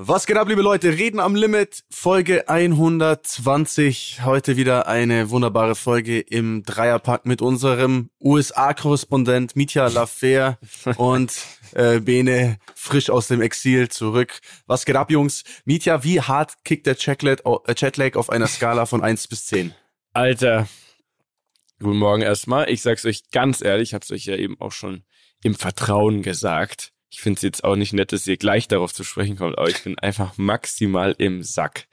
Was geht ab, liebe Leute? Reden am Limit, Folge 120. Heute wieder eine wunderbare Folge im Dreierpack mit unserem USA-Korrespondent Mitya Lafer und äh, Bene frisch aus dem Exil zurück. Was geht ab, Jungs? Mitya, wie hart kickt der Chatlag, äh, Chatlag auf einer Skala von 1 bis 10? Alter, guten Morgen erstmal. Ich sag's euch ganz ehrlich, ich hab's euch ja eben auch schon im Vertrauen gesagt ich finde es jetzt auch nicht nett, dass ihr gleich darauf zu sprechen kommt, aber ich bin einfach maximal im Sack.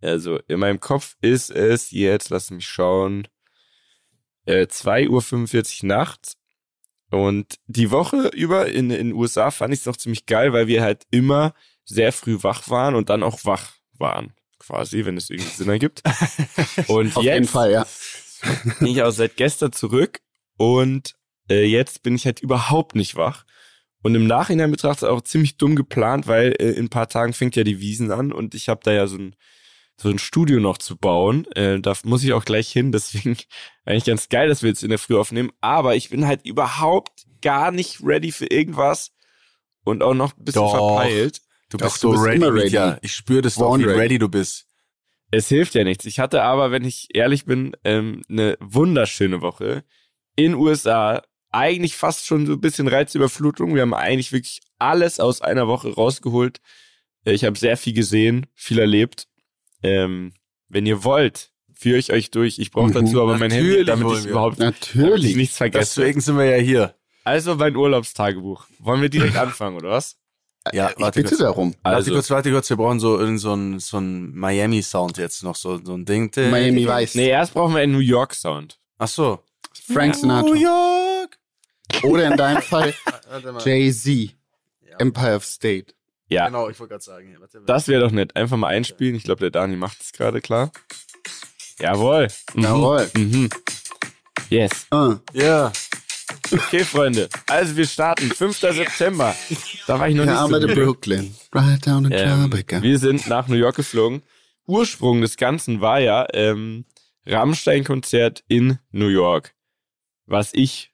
Also in meinem Kopf ist es jetzt, lass mich schauen, äh, 2.45 Uhr nachts. Und die Woche über in den USA fand ich es noch ziemlich geil, weil wir halt immer sehr früh wach waren und dann auch wach waren. Quasi, wenn es irgendwie Sinn ergibt. Und Auf jetzt jeden Fall, ja. bin ich auch seit gestern zurück und äh, jetzt bin ich halt überhaupt nicht wach. Und im Nachhinein betrachtet auch ziemlich dumm geplant, weil äh, in ein paar Tagen fängt ja die Wiesen an und ich habe da ja so ein, so ein Studio noch zu bauen. Äh, da muss ich auch gleich hin, deswegen eigentlich ganz geil, dass wir jetzt in der Früh aufnehmen. Aber ich bin halt überhaupt gar nicht ready für irgendwas und auch noch ein bisschen Doch. verpeilt. Du Doch, bist du so bist ready, immer ready. Mitya. Ich spüre das doch, Born wie ready. ready du bist. Es hilft ja nichts. Ich hatte aber, wenn ich ehrlich bin, ähm, eine wunderschöne Woche in USA. Eigentlich fast schon so ein bisschen Reizüberflutung. Wir haben eigentlich wirklich alles aus einer Woche rausgeholt. Äh, Ich habe sehr viel gesehen, viel erlebt. Ähm, wenn ihr wollt, führe ich euch durch. Ich brauche Mhm. dazu aber mein Handy, damit ich überhaupt ich Natürlich. nichts vergesse. Deswegen sind wir ja hier. Also mein Urlaubstagebuch. Wollen wir direkt anfangen, oder was? Ja, Ich bitte kurz. darum. Warte Also, kurz, warte kurz, wir brauchen so irgend so ein, so ein Miami-Sound jetzt noch, so, so ein Ding. Miami Vice. nee, erst brauchen wir einen New York Sound. Ach so. Frank New Sinatra. York. Oder in deinem Fall Warte. Jay-Z. Empire of State. Ja, Genau, ich wollte gerade sagen. hier, Warte, Das wäre doch nett. Einfach mal einspielen. Ich glaube, der Dani macht es gerade klar. Jawohl. Mhm. Jawohl. Mhm. Yes. Ah. Ja. Okay, Freunde. Also wir starten. 5. September. Da war ich noch Der nicht so müde. Brooklyn. Right down in ähm, Tribeca. Wir sind nach New York geflogen. Ursprung des Ganzen war ja ähm, Rammstein-Konzert in New York. Was ich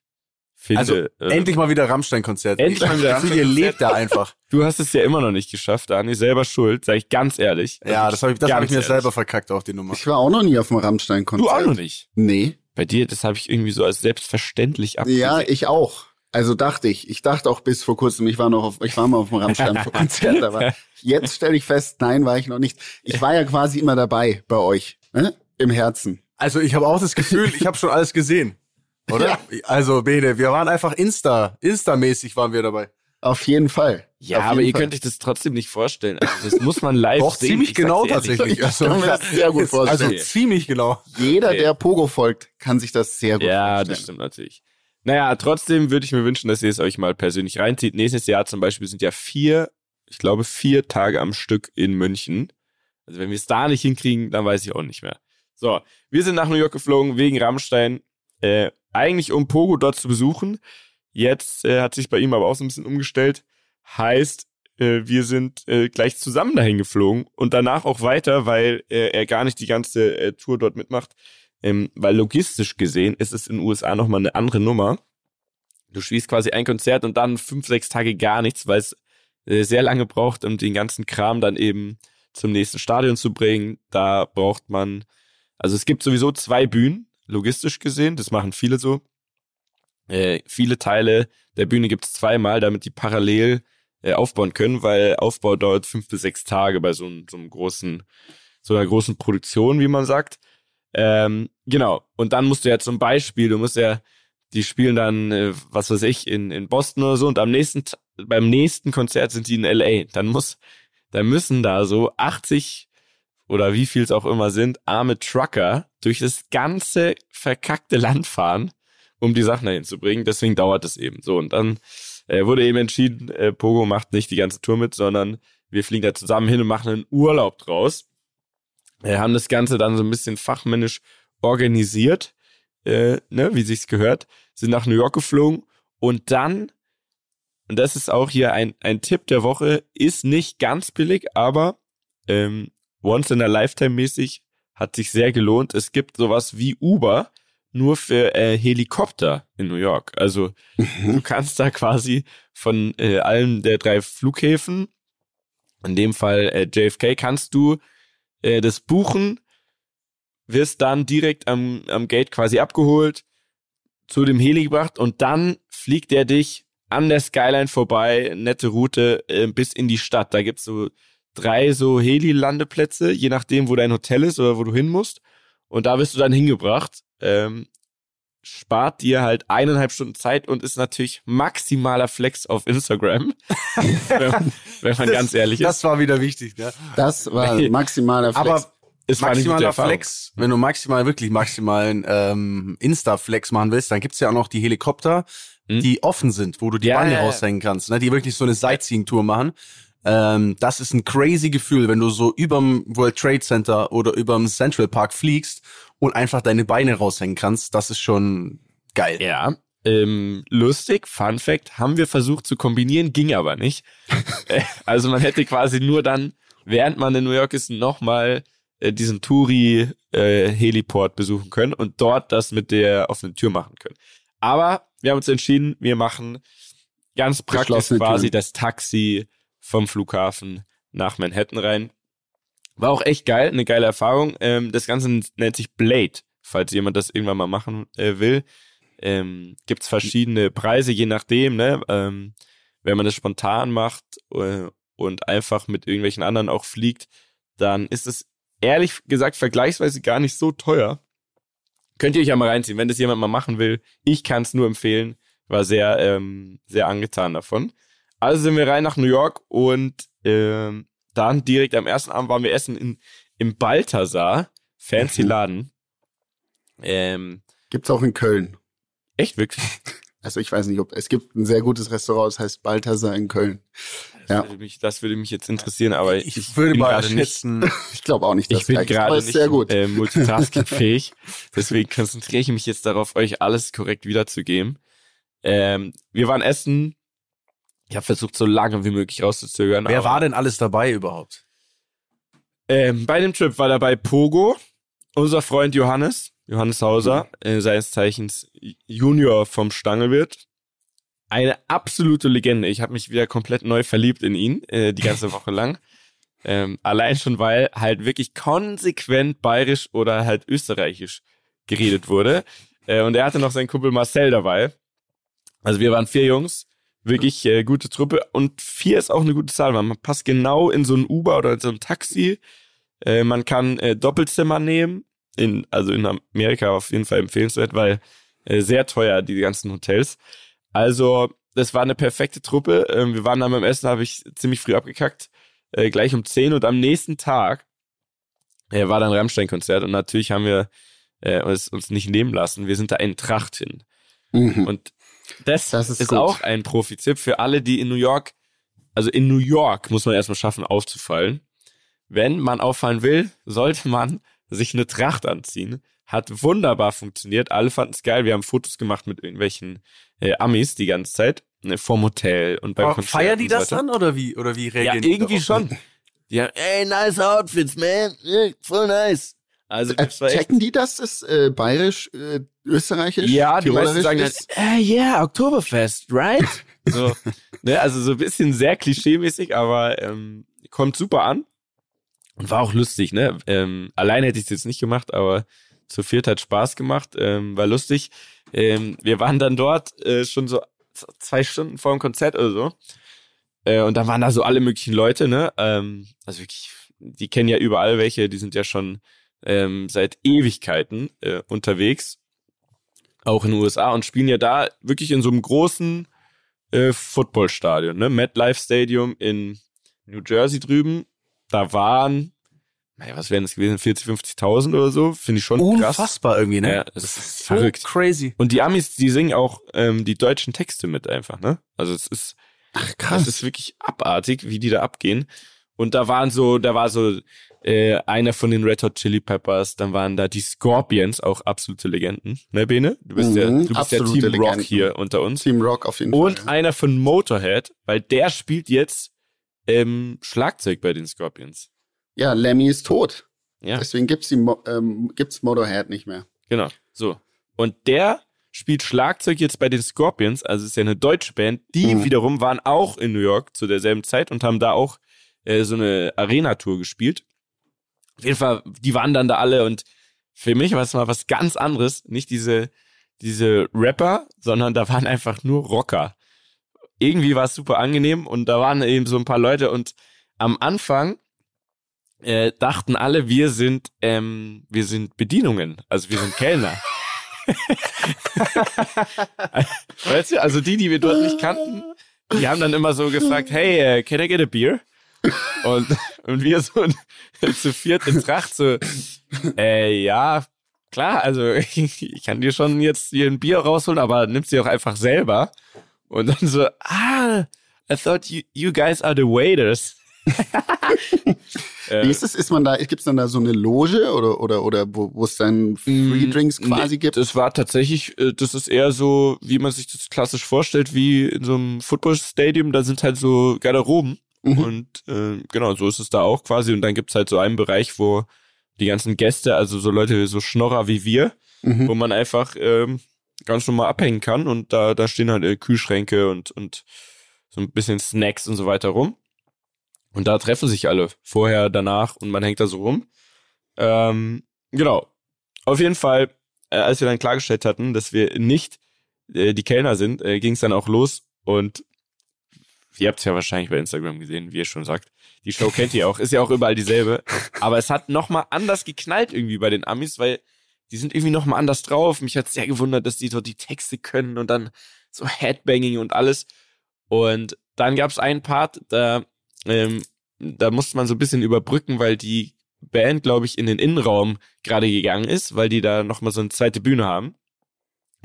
finde. Also, äh, endlich mal wieder Rammstein-Konzert. Endlich mal wieder Rammstein-Konzert. lebt da einfach. Du hast es ja immer noch nicht geschafft, Dani. Selber schuld, sag ich ganz ehrlich. Ja, das habe ich, das hab ich mir ehrlich. selber verkackt, auch die Nummer. Ich war auch noch nie auf dem Rammstein-Konzert. Du auch noch nicht. Nee. Bei dir, das habe ich irgendwie so als selbstverständlich abgesehen. Ja, ich auch. Also dachte ich. Ich dachte auch bis vor kurzem, ich war noch auf, ich war mal auf dem Rammstein-Konzert, aber jetzt stelle ich fest, nein, war ich noch nicht. Ich war ja quasi immer dabei bei euch. Ne? Im Herzen. Also ich habe auch das Gefühl, ich habe schon alles gesehen. Oder? Also, Bene, wir waren einfach Insta, Insta-mäßig waren wir dabei. Auf jeden Fall. Ja, Auf aber jeden ihr Fall. könnt euch das trotzdem nicht vorstellen. Also das muss man live Doch, sehen. ziemlich Ich sag's genau tatsächlich. Also, Ich kann mir das sehr gut vorstellen. Also ziemlich genau. Jeder, Okay. der Pogo folgt, kann sich das sehr gut Ja, vorstellen. das stimmt natürlich. Naja, trotzdem würde ich mir wünschen, dass ihr es euch mal persönlich reinzieht. Nächstes Jahr zum Beispiel sind ja vier, ich glaube vier Tage am Stück in München. Also wenn wir es da eigentlich um Pogo dort zu besuchen. Jetzt äh, hat sich bei ihm aber auch so ein bisschen umgestellt. Heißt, äh, wir sind äh, gleich zusammen dahin geflogen und danach auch weiter, weil äh, er gar nicht die ganze äh, Tour dort mitmacht. Ähm, weil logistisch gesehen ist es in den USA nochmal eine andere Nummer. Du spielst quasi ein Konzert und dann fünf, sechs Tage gar nichts, weil es äh, sehr lange braucht, um den ganzen Kram dann eben zum nächsten Stadion zu bringen. Da braucht man, also es gibt sowieso zwei Bühnen, logistisch gesehen, das machen viele so. Äh, viele Teile der Bühne gibt es zweimal, damit die parallel äh, aufbauen können, weil Aufbau dauert fünf bis sechs Tage bei so, so einem großen, so einer großen Produktion, wie man sagt. Ähm, genau. Und dann musst du ja zum Beispiel, du musst ja, die spielen dann, äh, was weiß ich, in, in Boston oder so und am nächsten, beim nächsten Konzert sind die in LA. Dann muss, dann müssen da so 80 oder wie viel es auch immer sind, arme Trucker durch das ganze verkackte Land fahren, um die Sachen dahin zu bringen. Deswegen dauert es eben so. Und dann äh, wurde eben entschieden, äh, Pogo macht nicht die ganze Tour mit, sondern wir fliegen da zusammen hin und machen einen Urlaub draus. Wir haben das Ganze dann so ein bisschen fachmännisch organisiert, äh, ne, wie sich's gehört, sind nach New York geflogen und dann, und das ist auch hier ein, ein Tipp der Woche, ist nicht ganz billig, aber ähm, once in a lifetime mäßig hat sich sehr gelohnt. Es gibt sowas wie Uber, nur für äh, Helikopter in New York. Also du kannst da quasi von äh, allen der drei Flughäfen in dem Fall äh, JFK, kannst du äh, das buchen, wirst dann direkt am, am Gate quasi abgeholt, zu dem Heli gebracht und dann fliegt der dich an der Skyline vorbei, nette Route äh, bis in die Stadt. Da gibt's so drei so Heli-Landeplätze, je nachdem, wo dein Hotel ist oder wo du hin musst. Und da wirst du dann hingebracht. Ähm, spart dir halt eineinhalb Stunden Zeit und ist natürlich maximaler Flex auf Instagram. wenn, wenn, man das, ganz ehrlich ist. Das war wieder wichtig, ne? Das war maximaler Flex. Aber es maximaler Flex, wenn du maximal, wirklich maximalen ähm, Insta-Flex machen willst, dann gibt's ja auch noch die Helikopter, hm? die offen sind, wo du die ja, Beine ja, raushängen kannst, ne? die wirklich so eine Sightseeing-Tour machen. Ähm, das ist ein crazy Gefühl, wenn du so überm World Trade Center oder überm Central Park fliegst und einfach deine Beine raushängen kannst. Das ist schon geil. Ja. Ähm, lustig, Fun Fact, haben wir versucht zu kombinieren, ging aber nicht. Äh, also man hätte quasi nur dann, während man in New York ist, nochmal äh, diesen Touri-Heliport äh, besuchen können und dort das mit der offenen Tür machen können. Aber wir haben uns entschieden, wir machen ganz praktisch quasi das Taxi vom Flughafen nach Manhattan rein. War auch echt geil, eine geile Erfahrung. Ähm, das Ganze nennt sich Blade, falls jemand das irgendwann mal machen äh, will. Ähm, Gibt es verschiedene Preise, je nachdem, ne? Ähm, wenn man das spontan macht äh, und einfach mit irgendwelchen anderen auch fliegt, dann ist es ehrlich gesagt vergleichsweise gar nicht so teuer. Könnt ihr euch ja mal reinziehen, wenn das jemand mal machen will. Ich kann es nur empfehlen. War sehr, ähm, sehr angetan davon. Also sind wir rein nach New York und ähm, dann direkt am ersten Abend waren wir essen in, im Balthasar. Fancy mhm. Laden. Ähm, Gibt's auch in Köln. Echt, wirklich? Also ich weiß nicht, ob es gibt ein sehr gutes Restaurant, das heißt Balthasar in Köln. Das, ja. würde, mich, das würde mich jetzt interessieren, aber ich, ich würde mal schätzen. Nicht, ich glaube auch nicht, dass ich bin gerade nicht sehr gut. Äh, multitaskingfähig. Deswegen konzentriere ich mich jetzt darauf, euch alles korrekt wiederzugeben. Ähm, wir waren essen ich habe versucht, so lange wie möglich rauszuzögern. Wer war denn alles dabei überhaupt? Ähm, bei dem Trip war dabei Pogo, unser Freund Johannes, Johannes Hauser, mhm. äh, seines Zeichens Junior vom Stangelwirt. Eine absolute Legende. Ich habe mich wieder komplett neu verliebt in ihn, äh, die ganze Woche lang. Ähm, allein schon, weil halt wirklich konsequent bayerisch oder halt österreichisch geredet wurde. Äh, und er hatte noch seinen Kumpel Marcel dabei. Also wir waren vier Jungs Wirklich äh, gute Truppe. Und vier ist auch eine gute Zahl, weil man passt genau in so ein Uber oder in so ein Taxi. Äh, man kann äh, Doppelzimmer nehmen. In, also in Amerika auf jeden Fall empfehlenswert, weil äh, sehr teuer, die ganzen Hotels. Also, das war eine perfekte Truppe. Ähm, wir waren dann beim Essen, habe ich ziemlich früh abgekackt. Äh, gleich um 10 und am nächsten Tag äh, war dann Rammstein-Konzert und natürlich haben wir äh, uns, uns nicht nehmen lassen. Wir sind da in Tracht hin. Mhm. Und das, das ist, ist auch ein Profi-Tipp für alle, die in New York, also in New York muss man erstmal schaffen, aufzufallen. Wenn man auffallen will, sollte man sich eine Tracht anziehen. Hat wunderbar funktioniert. Alle fanden es geil. Wir haben Fotos gemacht mit irgendwelchen äh, Amis die ganze Zeit. Ne, vorm Hotel und beim Konzert. Feiern die das so dann oder wie, oder wie reagieren Ja, irgendwie schon. Die haben, ey, nice Outfits, man. voll nice. Also äh, checken die das, ist äh, bayerisch, äh, österreichisch? Ja, die meisten sagen halt, äh, yeah, Oktoberfest, right? so, ne, also so ein bisschen sehr klischeemäßig, aber ähm, kommt super an und war auch lustig, ne? Ähm, alleine hätte ich es jetzt nicht gemacht, aber zu viert hat Spaß gemacht, ähm, war lustig. Ähm, wir waren dann dort äh, schon so zwei Stunden vor dem Konzert oder so. Äh, und dann waren da so alle möglichen Leute, ne? Ähm, also wirklich, die kennen ja überall welche, die sind ja schon ähm, seit Ewigkeiten äh, unterwegs, auch in den USA und spielen ja da wirklich in so einem großen äh, Footballstadion, ne? MetLife Stadium in New Jersey drüben. Da waren, naja, was wären das gewesen, 40, 50.000 oder so? Finde ich schon Unfassbar krass. Unfassbar irgendwie, ne? Ja, das, das ist so verrückt. crazy. Und die Amis, die singen auch ähm, die deutschen Texte mit einfach, ne? Also es ist, Ach, krass. Es ist wirklich abartig, wie die da abgehen. Und da waren so, da war so äh, einer von den Red Hot Chili Peppers, dann waren da die Scorpions, auch absolute Legenden, ne Bene? Du bist mhm, ja, du bist ja Team Legenden. Rock hier unter uns. Team Rock auf jeden Und Fall. Und einer von Motorhead, weil der spielt jetzt ähm, Schlagzeug bei den Scorpions. Ja, Lemmy ist tot. Ja. Deswegen gibt's die ähm, gibt's Motorhead nicht mehr. Genau, so. Und der spielt Schlagzeug jetzt bei den Scorpions, also ist ja eine deutsche Band, die mhm. wiederum waren auch in New York zu derselben Zeit und haben da auch äh, so eine Arena-Tour gespielt. Auf jeden Fall, die waren dann da alle und für mich war es mal was ganz anderes. Nicht diese, diese Rapper, sondern da waren einfach nur Rocker. Irgendwie war es super angenehm und da waren eben so ein paar Leute und am Anfang äh, dachten alle, wir sind, ähm, wir sind Bedienungen, also wir sind Kellner. weißt du, also die, die wir dort nicht kannten, die haben dann immer so gefragt, hey, uh, can I get a beer? Und, und wir so zu viert in Tracht so, äh, ja, klar, also ich kann dir schon jetzt hier ein Bier rausholen, aber nimmst sie auch einfach selber. Und dann so, ah, I thought you, you guys are the waiters. Wie ist es? Ist man da, gibt es dann da so eine Loge oder, oder, oder wo es dann Free Drinks quasi nee, gibt? Das war tatsächlich, äh, das ist eher so, wie man sich das klassisch vorstellt, wie in so einem Football Stadium, da sind halt so Garderoben. Mhm. Und äh, genau, so ist es da auch quasi. Und dann gibt's halt so einen Bereich, wo die ganzen Gäste, also so Leute, so Schnorrer wie wir, mhm. wo man einfach ähm, ganz normal abhängen kann. Und da, da stehen halt äh, Kühlschränke und, und so ein bisschen Snacks und so weiter rum. Und da treffen sich alle vorher, danach und man hängt da so rum. Ähm, genau. Auf jeden Fall, äh, als wir dann klargestellt hatten, dass wir nicht äh, die Kellner sind, äh, ging es dann auch los und ihr habt es ja wahrscheinlich bei Instagram gesehen, wie ihr schon sagt. Die Show kennt ihr auch, ist ja auch überall dieselbe. Aber es hat nochmal anders geknallt irgendwie bei den Amis, weil die sind irgendwie nochmal anders drauf. Mich hat sehr gewundert, dass die dort die Texte können und dann so Headbanging und alles. Und dann gab es einen Part, da, ähm, da musste man so ein bisschen überbrücken, weil die Band, glaube ich, in den Innenraum gerade gegangen ist, weil die da nochmal so eine zweite Bühne haben.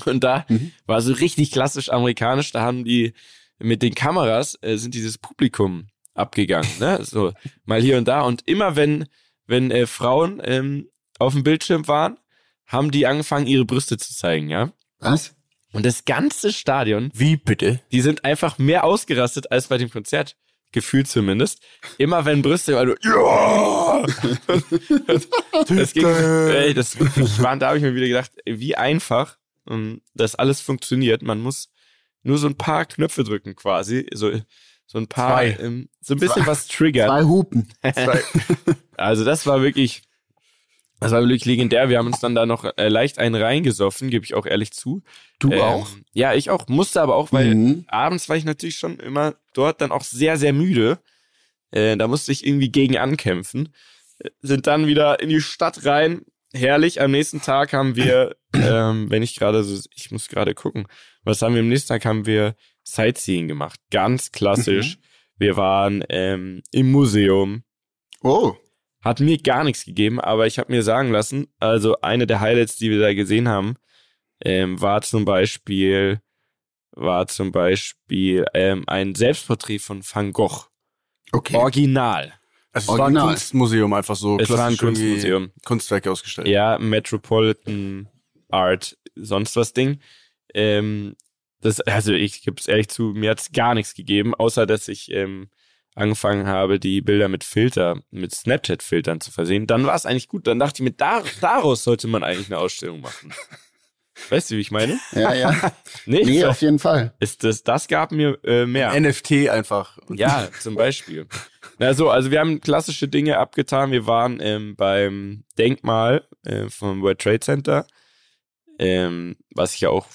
Und da mhm. war so richtig klassisch amerikanisch, da haben die mit den Kameras äh, sind dieses Publikum abgegangen, ne? So mal hier und da und immer wenn wenn äh, Frauen ähm, auf dem Bildschirm waren, haben die angefangen ihre Brüste zu zeigen, ja? Was? Und das ganze Stadion, wie bitte? Die sind einfach mehr ausgerastet als bei dem Konzert. Gefühlt zumindest. Immer wenn Brüste, also, ja! das ging, ey, das, ich war, da habe ich mir wieder gedacht, wie einfach um, ähm, das alles funktioniert. Man muss nur so ein paar Knöpfe drücken quasi, so so ein paar, ähm, so ein bisschen zwei, was triggern. Zwei Hupen. Zwei. also das war wirklich, das war wirklich legendär. Wir haben uns dann da noch äh, leicht einen reingesoffen, gebe ich auch ehrlich zu. Du ähm, auch? Ja, ich auch. Musste aber auch, weil mhm. abends war ich natürlich schon immer dort dann auch sehr, sehr müde. Äh, da musste ich irgendwie gegen ankämpfen. Sind dann wieder in die Stadt rein. Herrlich. Am nächsten Tag haben wir, ähm, wenn ich gerade so, ich muss gerade gucken, was haben wir am nächsten Tag? Haben wir Sightseeing gemacht. Ganz klassisch. Mhm. Wir waren ähm, im Museum. Oh. Hat mir gar nichts gegeben, aber ich habe mir sagen lassen, also eine der Highlights, die wir da gesehen haben, ähm, war zum Beispiel, war zum Beispiel ähm, ein Selbstporträt von Van Gogh. Okay. Original. Also es Original. war ein Kunstmuseum, einfach so es war ein Kunstmuseum. Kunstwerke ausgestellt. Ja, Metropolitan Art, sonst was Ding. Ähm, das, also ich gebe es ehrlich zu, mir hat es gar nichts gegeben, außer dass ich ähm, angefangen habe, die Bilder mit Filter, mit Snapchat-Filtern zu versehen. Dann war es eigentlich gut. Dann dachte ich mir, da, daraus sollte man eigentlich eine Ausstellung machen. Weißt du, wie ich meine? Ja, ja. nee, nee auf jeden Fall. Ist das, das gab mir äh, mehr. NFT einfach. Ja, zum Beispiel. Na so, also wir haben klassische Dinge abgetan. Wir waren ähm, beim Denkmal äh, vom World Trade Center, ähm, was ich ja auch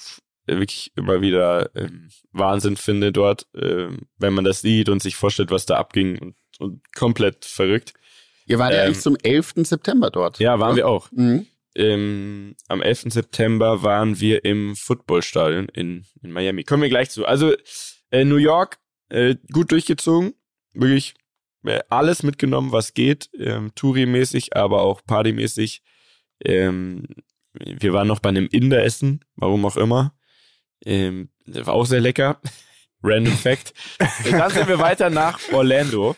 wirklich immer wieder ähm, Wahnsinn finde dort, ähm, wenn man das sieht und sich vorstellt, was da abging und, und komplett verrückt. Ihr wart ähm, ja eigentlich zum 11. September dort. Ja, waren oder? wir auch. Mhm. Ähm, am 11. September waren wir im Footballstadion in, in Miami. Kommen wir gleich zu. Also äh, New York, äh, gut durchgezogen. Wirklich äh, alles mitgenommen, was geht. Ähm, Touri-mäßig, aber auch Party-mäßig. Ähm, wir waren noch bei einem Inder essen, warum auch immer. Ähm, war auch sehr lecker. Random Fact. dann sind wir weiter nach Orlando,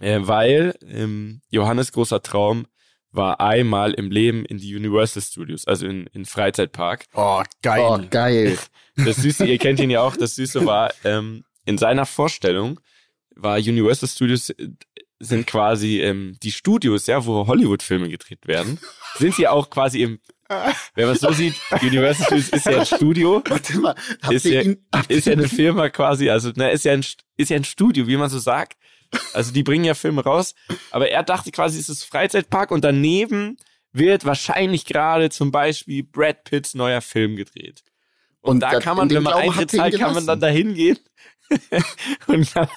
äh, weil ähm, Johannes großer Traum war einmal im Leben in die Universal Studios, also in, in Freizeitpark. Oh, geil. Oh, geil. Das Süße, ihr kennt ihn ja auch, das Süße war, ähm, in seiner Vorstellung war Universal Studios äh, sind quasi ähm, die Studios, ja, wo Hollywood-Filme gedreht werden, sind sie auch quasi im Wer was so sieht, Universal Studios ist ja ein Studio. Warte mal, ist ja, ist ja eine Firma quasi, also na, ist ja ein, ist ja ein Studio, wie man so sagt. Also die bringen ja Filme raus, aber er dachte quasi, es ist Freizeitpark und daneben wird wahrscheinlich gerade zum Beispiel Brad Pitts neuer Film gedreht. Und, und da kann man, wenn man Eintritt zahlt, kann man dann da hingehen und, kann,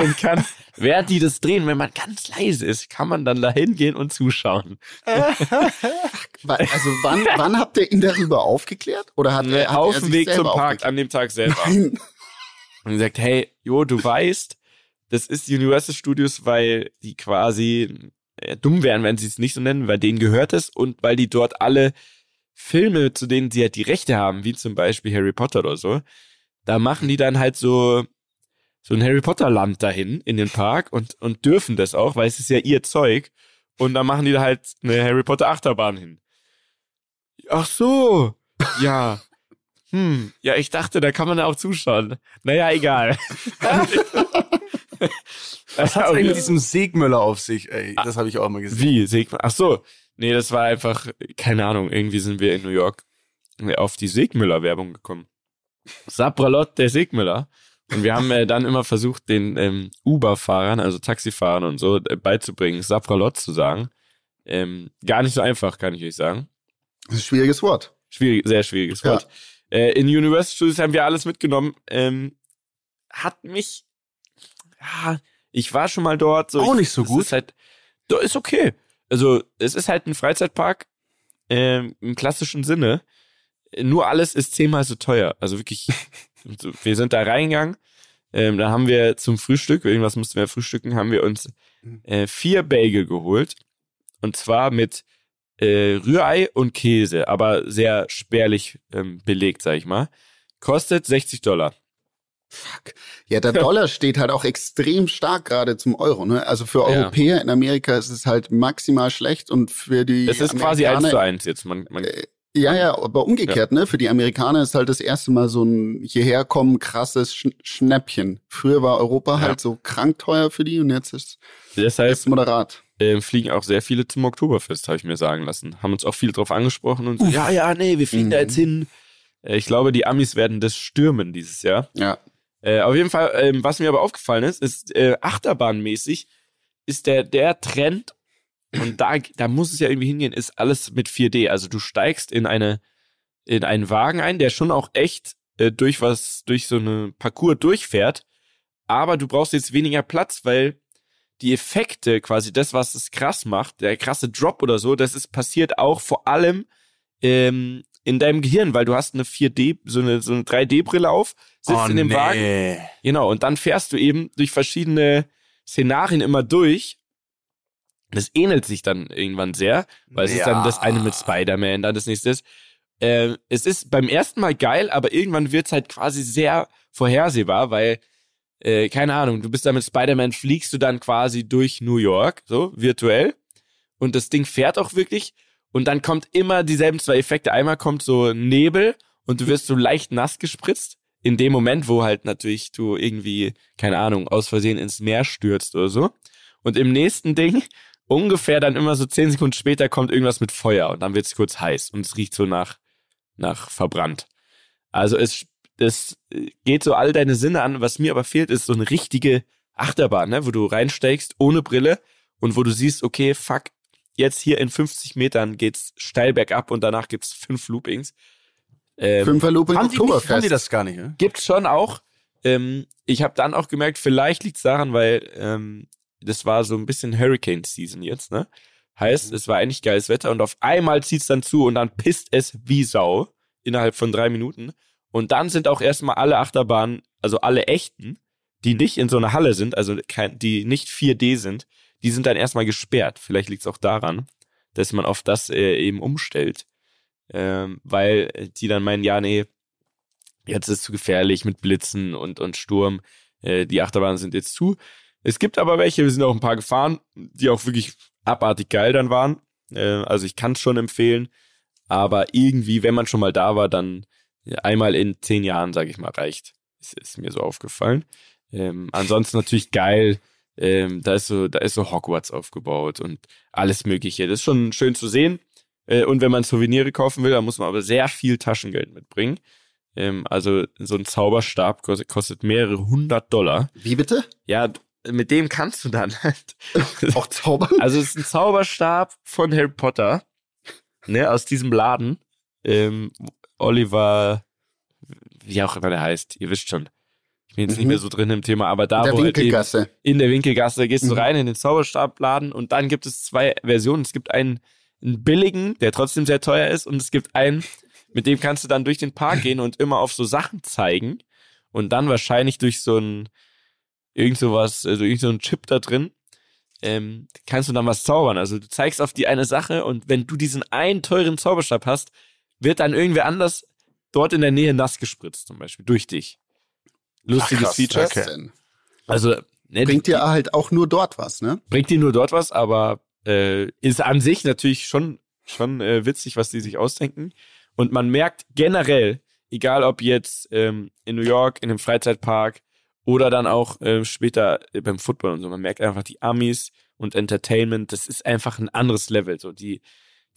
und kann, während die das drehen, wenn man ganz leise ist, kann man dann da hingehen und zuschauen. also wann, wann habt ihr ihn darüber aufgeklärt? Oder hat, er, hat auf dem Weg zum Park an dem Tag selber. Nein. Und gesagt, hey, Jo, du weißt, das ist Universal Studios, weil die quasi äh, dumm wären, wenn sie es nicht so nennen, weil denen gehört es und weil die dort alle Filme, zu denen sie halt die Rechte haben, wie zum Beispiel Harry Potter oder so, da machen die dann halt so so ein Harry Potter Land dahin in den Park und und dürfen das auch, weil es ist ja ihr Zeug und dann machen die da halt eine Harry Potter Achterbahn hin. Ach so, ja. Hm, ja, ich dachte, da kann man auch zuschauen. Naja, egal. Was hat eigentlich mit diesem Segmüller auf sich, ey? Das habe ich auch mal gesehen. Wie? Segmüller? Ach so. Nee, das war einfach, keine Ahnung, irgendwie sind wir in New York auf die Segmüller-Werbung gekommen. Sapralot der Segmüller. Und wir haben äh, dann immer versucht, den ähm, Uber-Fahrern, also Taxifahrern und so, äh, beizubringen, Sapralot zu sagen. Ähm, gar nicht so einfach, kann ich euch sagen. Das ist ein schwieriges Wort. Schwierig, sehr schwieriges Wort. Ja. Äh, in Universal Studios haben wir alles mitgenommen. Ähm, hat mich ja, ich war schon mal dort. So, Auch ich, nicht so gut. Ist halt, ist okay. Also es ist halt ein Freizeitpark ähm, im klassischen Sinne. Nur alles ist zehnmal so teuer. Also wirklich, wir sind da reingegangen. Ähm, da haben wir zum Frühstück, irgendwas mussten wir frühstücken, haben wir uns äh, vier Bagel geholt. Und zwar mit äh, Rührei und Käse, aber sehr spärlich ähm, belegt, sag ich mal. Kostet 60 Dollar. Fuck. Ja, der Dollar steht halt auch extrem stark gerade zum Euro. Ne? Also für Europäer ja. in Amerika ist es halt maximal schlecht und für die. Es ist quasi eins zu eins jetzt. Man, man äh, ja, ja, aber umgekehrt, ja. ne? Für die Amerikaner ist halt das erste Mal so ein hierherkommen krasses Sch Schnäppchen. Früher war Europa ja. halt so krank teuer für die und jetzt ist es moderat. Äh, fliegen auch sehr viele zum Oktoberfest, habe ich mir sagen lassen. Haben uns auch viele drauf angesprochen und so, ja, ja, nee, wir fliegen mhm. da jetzt hin. Äh, ich glaube, die Amis werden das stürmen dieses Jahr. Ja. Äh, auf jeden Fall, ähm, was mir aber aufgefallen ist, ist äh, Achterbahnmäßig ist der, der Trend, und da, da muss es ja irgendwie hingehen, ist alles mit 4D. Also du steigst in eine, in einen Wagen ein, der schon auch echt äh, durch was, durch so eine Parcours durchfährt, aber du brauchst jetzt weniger Platz, weil die Effekte, quasi das, was es krass macht, der krasse Drop oder so, das ist passiert auch vor allem ähm, in deinem Gehirn, weil du hast eine 4D, so eine, so eine 3D-Brille auf, sitzt oh, in dem nee. Wagen. Genau, und dann fährst du eben durch verschiedene Szenarien immer durch. Das ähnelt sich dann irgendwann sehr, weil es ja. ist dann das eine mit Spider-Man, dann das nächste ist. Äh, es ist beim ersten Mal geil, aber irgendwann wird es halt quasi sehr vorhersehbar, weil, äh, keine Ahnung, du bist da mit Spider-Man, fliegst du dann quasi durch New York, so virtuell. Und das Ding fährt auch wirklich und dann kommt immer dieselben zwei Effekte. Einmal kommt so Nebel und du wirst so leicht nass gespritzt. In dem Moment, wo halt natürlich du irgendwie, keine Ahnung, aus Versehen ins Meer stürzt oder so. Und im nächsten Ding, ungefähr dann immer so zehn Sekunden später, kommt irgendwas mit Feuer und dann wird es kurz heiß und es riecht so nach, nach verbrannt. Also es, es geht so all deine Sinne an. Was mir aber fehlt, ist so eine richtige Achterbahn, ne, wo du reinsteigst ohne Brille und wo du siehst, okay, fuck, jetzt hier in 50 Metern geht's steil bergab und danach gibt's fünf Loopings. Ähm, Fünfer Looping haben Oktoberfest. Die haben die das gar nicht, ne? Gibt's schon auch. Ähm, ich habe dann auch gemerkt, vielleicht liegt's daran, weil ähm, das war so ein bisschen Hurricane Season jetzt, ne? Heißt, mhm. es war eigentlich geiles Wetter und auf einmal zieht's dann zu und dann pisst es wie Sau innerhalb von drei Minuten. Und dann sind auch erstmal alle Achterbahnen, also alle echten, die nicht in so einer Halle sind, also kein, die nicht 4D sind, die sind dann erstmal gesperrt. Vielleicht liegt es auch daran, dass man auf das äh, eben umstellt. Ähm, weil die dann meinen, ja, nee, jetzt ist es zu gefährlich mit Blitzen und, und Sturm. Äh, die Achterbahnen sind jetzt zu. Es gibt aber welche, wir sind auch ein paar gefahren, die auch wirklich abartig geil dann waren. Äh, also ich kann es schon empfehlen. Aber irgendwie, wenn man schon mal da war, dann einmal in zehn Jahren, sage ich mal, reicht. Ist, ist mir so aufgefallen. Ähm, ansonsten natürlich geil, ähm, da ist so, da ist so Hogwarts aufgebaut und alles Mögliche. Das ist schon schön zu sehen. Äh, und wenn man Souvenire kaufen will, dann muss man aber sehr viel Taschengeld mitbringen. Ähm, also so ein Zauberstab kostet, kostet mehrere hundert Dollar. Wie bitte? Ja, mit dem kannst du dann halt auch zaubern. Also es ist ein Zauberstab von Harry Potter, ne, aus diesem Laden. Ähm, Oliver, wie auch immer der heißt, ihr wisst schon. Ich bin jetzt nicht Mhm. mehr so drin im Thema, aber da In der wo halt Winkelgasse. in der Winkelgasse gehst du Mhm. rein in den Zauberstabladen und dann gibt es zwei Versionen. Es gibt einen, einen billigen, der trotzdem sehr teuer ist und es gibt einen, mit dem kannst du dann durch den Park gehen und immer auf so Sachen zeigen und dann wahrscheinlich durch so ein irgend sowas, also irgend so ein Chip da drin, ähm, kannst du dann was zaubern. Also du zeigst auf die eine Sache und wenn du diesen einen teuren Zauberstab hast, wird dann irgendwer anders dort in der Nähe nass gespritzt, zum Beispiel, durch dich. Lustiges krass, Feature. Denn? Also, ne, Bringt die- dir halt auch nur dort was, ne? bringt dir nur dort was, aber äh, ist an sich natürlich schon, schon äh, witzig, was die sich ausdenken. Und man merkt generell, egal ob jetzt ähm, in New York, in einem Freizeitpark oder dann auch ähm, später äh, beim Football und so, man merkt einfach die Amis und Entertainment, das ist einfach ein anderes Level. So die,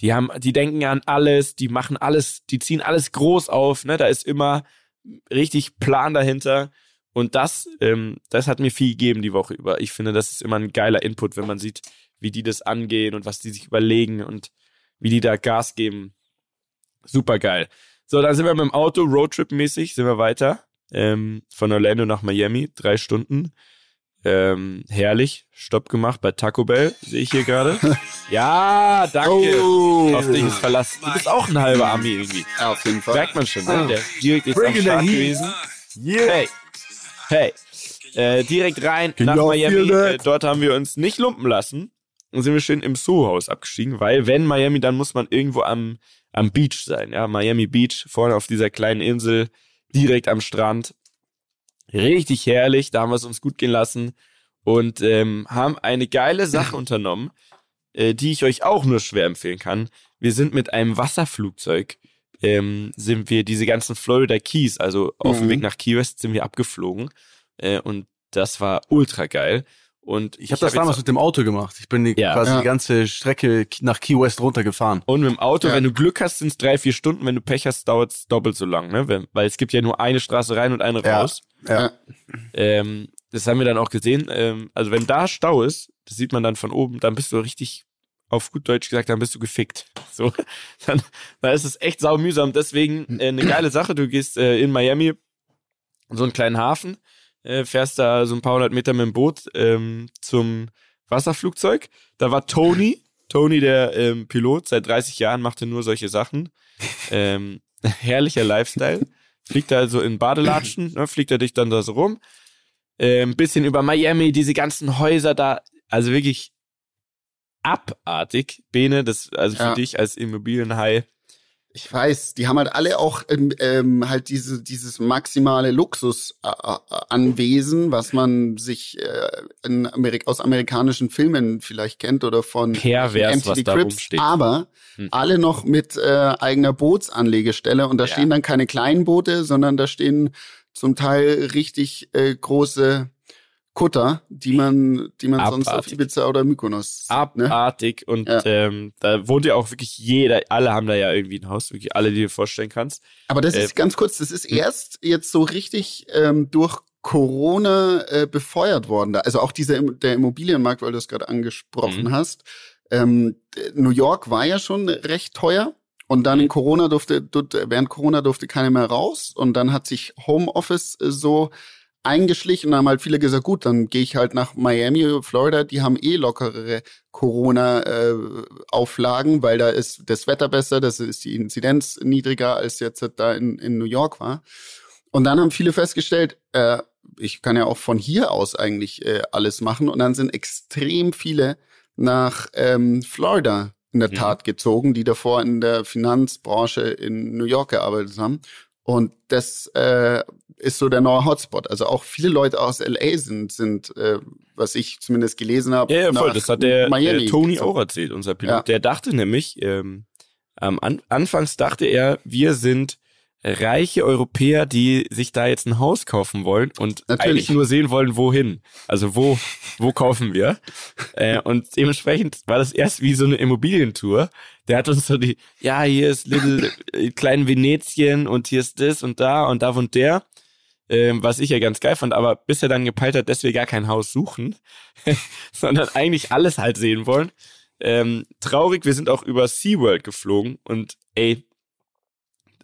die haben, die denken an alles, die machen alles, die ziehen alles groß auf, ne? Da ist immer richtig Plan dahinter. Und das, ähm, das hat mir viel gegeben die Woche über. Ich finde, das ist immer ein geiler Input, wenn man sieht, wie die das angehen und was die sich überlegen und wie die da Gas geben. Super geil. So, dann sind wir mit dem Auto, Roadtrip-mäßig, sind wir weiter. Ähm, von Orlando nach Miami, drei Stunden. Ähm, herrlich. Stopp gemacht bei Taco Bell, sehe ich hier gerade. ja, danke. Oh. Auf dich ist Verlass. Du bist auch ein halber Ami irgendwie. Ja, auf jeden Fall. Merkt man schon, ne? Der ist direkt jetzt am Start gewesen. Hey, hey, äh, direkt rein Can nach Miami. Äh, dort haben wir uns nicht lumpen lassen und sind wir schön im Soho-Haus abgestiegen, weil wenn Miami, dann muss man irgendwo am, am Beach sein. Ja, Miami Beach, vorne auf dieser kleinen Insel, direkt am Strand. Richtig herrlich, da haben wir es uns gut gehen lassen und ähm, haben eine geile Sache unternommen, äh, die ich euch auch nur schwer empfehlen kann. Wir sind mit einem Wasserflugzeug ähm, sind wir diese ganzen Florida Keys, also auf dem Mhm. Weg nach Key West sind wir abgeflogen äh, und das war ultra geil. Und Ich habe das hab damals mit dem Auto gemacht. Ich bin die, Ja. quasi Ja. die ganze Strecke nach Key West runtergefahren. und mit dem Auto, Ja. wenn du Glück hast, sind es drei, vier Stunden. Wenn du Pech hast, dauert es doppelt so lang, ne? Wenn, weil es gibt ja nur eine Straße rein und eine Ja. raus. Ja. Ähm, das haben wir dann auch gesehen. Ähm, also wenn da Stau ist, das sieht man dann von oben, dann bist du richtig, auf gut Deutsch gesagt, dann bist du gefickt. So, dann, dann ist es echt saumühsam. Deswegen äh, eine geile Sache. Du gehst äh, in Miami in so einen kleinen Hafen, äh, fährst da so ein paar hundert Meter mit dem Boot ähm, zum Wasserflugzeug. Da war Tony, Tony der ähm, Pilot, seit 30 Jahren machte nur solche Sachen. Ähm, herrlicher Lifestyle. Fliegt da also in Badelatschen, ne, fliegt er dich dann da so rum. Ein bisschen über Miami, diese ganzen Häuser da, also wirklich abartig. Bene, das, also für Ja. dich als Immobilienhai. Ich weiß, die haben halt alle auch ähm, ähm, halt diese, dieses maximale Luxusanwesen, was man sich äh, in Amerik aus amerikanischen Filmen vielleicht kennt oder von Pervers, was da Crips, rumsteht. aber Hm. alle noch mit äh, eigener Bootsanlegestelle und da Ja. stehen dann keine kleinen Boote, sondern da stehen zum Teil richtig äh, große Kutter, die man, die man sonst auf. Ibiza oder Mykonos ne? Abartig. Und Ja. ähm, da wohnt ja auch wirklich jeder, alle haben da ja irgendwie ein Haus, wirklich alle, die du dir vorstellen kannst. Aber das Äh, ist ganz kurz, das ist hm. erst jetzt so richtig ähm, durch Corona äh, befeuert worden. Da. Also auch dieser der Immobilienmarkt, weil du es gerade angesprochen Mhm. hast. Ähm, New York war ja schon recht teuer. Und dann in Mhm. Corona durfte, durfte, während Corona durfte keiner mehr raus. Und dann hat sich Homeoffice äh, so eingeschlichen und haben halt viele gesagt, gut, dann gehe ich halt nach Miami, Florida, die haben eh lockerere Corona-Auflagen, weil da ist das Wetter besser, das ist die Inzidenz niedriger, als jetzt da in, in New York war. Und dann haben viele festgestellt, äh, ich kann ja auch von hier aus eigentlich äh, alles machen. Und dann sind extrem viele nach ähm, Florida in der Mhm. Tat gezogen, die davor in der Finanzbranche in New York gearbeitet haben. Und das äh, ist so der neue Hotspot. Also auch viele Leute aus LA sind, sind äh, was ich zumindest gelesen habe. Ja, ja, voll. Das hat der, der Tony auch erzählt, unser Pilot. Ja. Der dachte nämlich, ähm, am An Anfangs dachte er, wir sind reiche Europäer, die sich da jetzt ein Haus kaufen wollen und Natürlich. eigentlich nur sehen wollen, wohin. Also wo, wo kaufen wir? äh, und dementsprechend war das erst wie so eine Immobilientour. Der hat uns so die, ja, hier ist Little, äh, klein Venetien und hier ist das und da und da wohnt der. Ähm, was ich ja ganz geil fand, aber bis er dann gepeilt hat, dass wir gar kein Haus suchen, sondern eigentlich alles halt sehen wollen. Ähm, traurig, wir sind auch über SeaWorld geflogen und ey,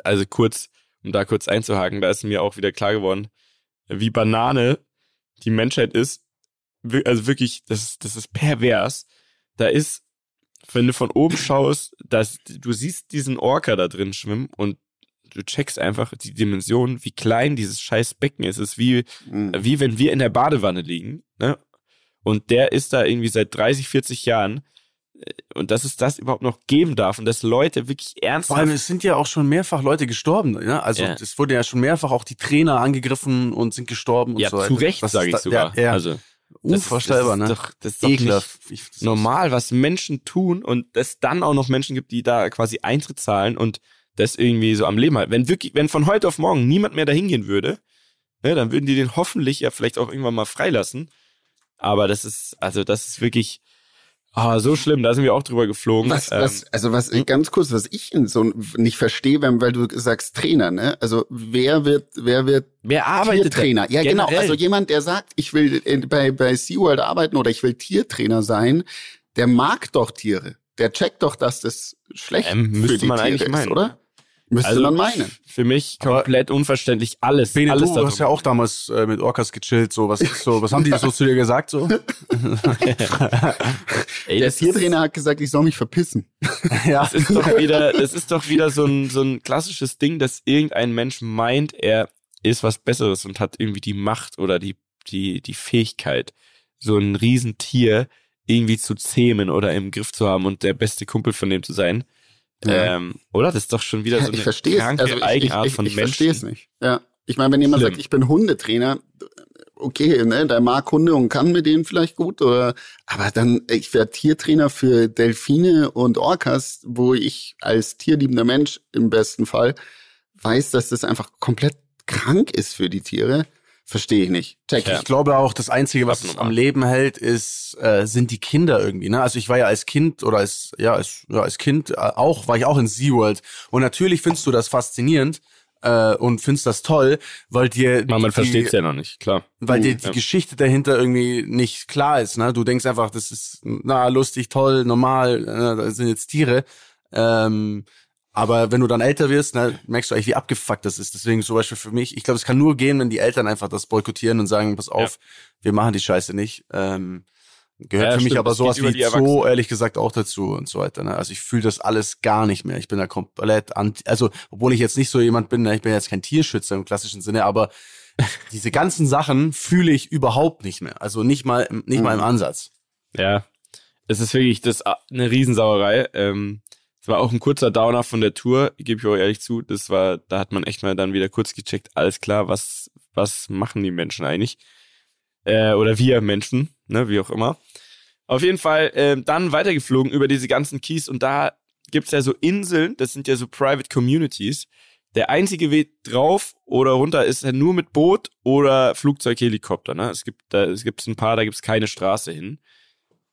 also kurz, um da kurz einzuhaken, da ist mir auch wieder klar geworden, wie Banane die Menschheit ist. Also wirklich, das, das ist pervers. Da ist, wenn du von oben schaust, dass du siehst diesen Orca da drin schwimmen und du checkst einfach die Dimension, wie klein dieses scheiß Becken ist. Es ist wie, mhm. wie wenn wir in der Badewanne liegen, ne? Und der ist da irgendwie seit 30, 40 Jahren. Und dass es das überhaupt noch geben darf und dass Leute wirklich ernsthaft. Vor allem, es sind ja auch schon mehrfach Leute gestorben. Ne? Also ja. es wurde ja schon mehrfach auch die Trainer angegriffen und sind gestorben und ja, so weiter. Zu Recht, sage ich sogar. Ja, ja. Also Unvorstellbar, das, das ne? Doch, das ist doch. Nicht normal, was Menschen tun und es dann auch noch Menschen gibt, die da quasi Eintritt zahlen und das irgendwie so am Leben halten. Wenn wirklich, wenn von heute auf morgen niemand mehr dahin gehen würde, ne, dann würden die den hoffentlich ja vielleicht auch irgendwann mal freilassen. Aber das ist, also das ist wirklich, Ah, so schlimm, da sind wir auch drüber geflogen. Was, ähm, was, also was hm? ganz kurz, was ich so nicht verstehe, weil du sagst Trainer, ne? Also wer wird, wer wird wer arbeitet Trainer? Ja, genau. Also jemand, der sagt, ich will bei bei SeaWorld arbeiten oder ich will Tiertrainer sein, der mag doch Tiere. Der checkt doch, dass das schlecht ähm, für die man Tiere eigentlich meinen, ist, oder? Müsste also, man meinen. Für mich komplett unverständlich alles. Bene, alles du hast ja auch damals äh, mit Orcas gechillt. So was, so was haben die so zu dir gesagt so? Ey, der Tiertrainer hat gesagt, ich soll mich verpissen. ja. Das ist doch wieder, das ist doch wieder so ein so ein klassisches Ding, dass irgendein Mensch meint, er ist was Besseres und hat irgendwie die Macht oder die die die Fähigkeit, so ein Riesentier irgendwie zu zähmen oder im Griff zu haben und der beste Kumpel von dem zu sein. Ja. Ähm, oder? Das ist doch schon wieder so eine ich kranke also ich, Eigenart ich, ich, von ich Menschen. Ich verstehe es nicht. Ja. Ich meine, wenn jemand Schlimm. sagt, ich bin Hundetrainer, okay, ne, der mag Hunde und kann mit denen vielleicht gut, oder aber dann, ich werde Tiertrainer für Delfine und Orcas, wo ich als tierliebender Mensch im besten Fall weiß, dass das einfach komplett krank ist für die Tiere. Verstehe ich nicht. Check. Ja. Ich glaube auch, das Einzige, was es am Leben hält, ist, äh, sind die Kinder irgendwie. Ne? Also ich war ja als Kind oder als, ja, als, ja, als Kind äh, auch, war ich auch in SeaWorld. Und natürlich findest du das faszinierend äh, und findest das toll, weil dir. Man, man versteht es ja noch nicht, klar. Weil dir die ja. Geschichte dahinter irgendwie nicht klar ist. Ne? Du denkst einfach, das ist na lustig, toll, normal, äh, das sind jetzt Tiere. Ähm, aber wenn du dann älter wirst, ne, merkst du eigentlich, wie abgefuckt das ist. Deswegen zum Beispiel für mich, ich glaube, es kann nur gehen, wenn die Eltern einfach das boykottieren und sagen, pass auf, ja. wir machen die Scheiße nicht. Ähm, gehört ja, für mich stimmt, aber sowas wie so ehrlich gesagt auch dazu und so weiter. Ne? Also ich fühle das alles gar nicht mehr. Ich bin da komplett anti, also obwohl ich jetzt nicht so jemand bin, ne, ich bin jetzt kein Tierschützer im klassischen Sinne, aber diese ganzen Sachen fühle ich überhaupt nicht mehr. Also nicht mal, nicht mhm. mal im mhm. Ansatz. Ja, es ist wirklich das eine Riesensauerei. Ähm, war auch ein kurzer Downer von der Tour, gebe ich euch ehrlich zu. Das war, da hat man echt mal dann wieder kurz gecheckt, alles klar, was, was machen die Menschen eigentlich? Äh, oder wir Menschen, ne, wie auch immer. Auf jeden Fall äh, dann weitergeflogen über diese ganzen Keys und da gibt's ja so Inseln, das sind ja so Private Communities. Der einzige Weg drauf oder runter ist ja nur mit Boot oder Flugzeug, Helikopter. Ne? Es gibt da es gibt ein paar, da gibt's keine Straße hin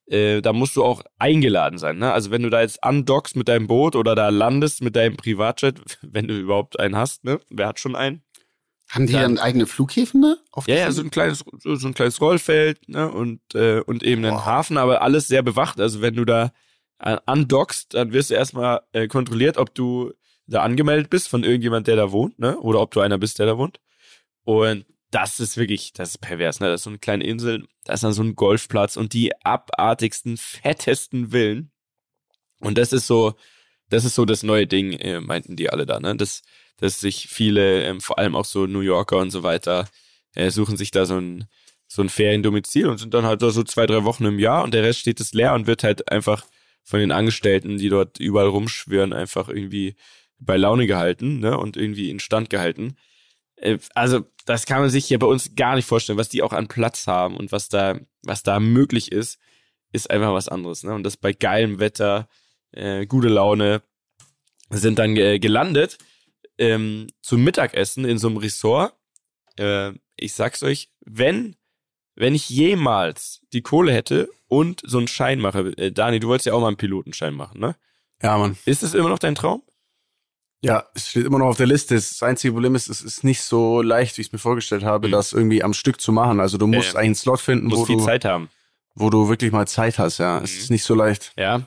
äh, da musst du auch eingeladen sein. Ne? Also wenn du da jetzt andockst mit deinem Boot oder da landest mit deinem Privatjet, wenn du überhaupt einen hast, ne? Wer hat schon einen? Haben die dann eigene Flughäfen ne? ja, ja, so ein kleines, so, ein kleines Rollfeld, ne? Und, äh, und eben einen Hafen, aber alles sehr bewacht. Also wenn du da andockst, dann wirst du erstmal äh, kontrolliert, ob du da angemeldet bist von irgendjemand, der da wohnt, ne? Oder ob du einer bist, der da wohnt. Und das ist wirklich, das ist pervers, ne? Das ist so eine kleine Insel, da ist dann so ein Golfplatz und die abartigsten, fettesten Villen. Und das ist so, das ist so das neue Ding, äh, meinten die alle da, ne? Dass, dass sich viele, ähm, vor allem auch so New Yorker und so weiter, äh, suchen sich da so ein, so ein Feriendomizil und sind dann halt so zwei, drei Wochen im Jahr und der Rest steht es leer und wird halt einfach von den Angestellten, die dort überall rumschwören, einfach irgendwie bei Laune gehalten, ne? Und irgendwie in Stand gehalten. Äh, also das kann man sich hier bei uns gar nicht vorstellen, was die auch an Platz haben und was da, was da möglich ist, ist einfach was anderes. Ne? Und das bei geilem Wetter, äh, gute Laune, sind dann äh, gelandet ähm, zum Mittagessen in so einem Ressort. Äh, ich sag's euch, wenn wenn ich jemals die Kohle hätte und so einen Schein mache, äh, Dani, du wolltest ja auch mal einen Pilotenschein machen, ne? Ja, Mann. Ist es immer noch dein Traum? Ja, es steht immer noch auf der Liste. Das einzige Problem ist, es ist nicht so leicht, wie ich es mir vorgestellt habe, mhm. das irgendwie am Stück zu machen. Also du musst ja, einen Slot finden, wo du Zeit haben. Wo du wirklich mal Zeit hast, ja. Mhm. Es ist nicht so leicht. Ja.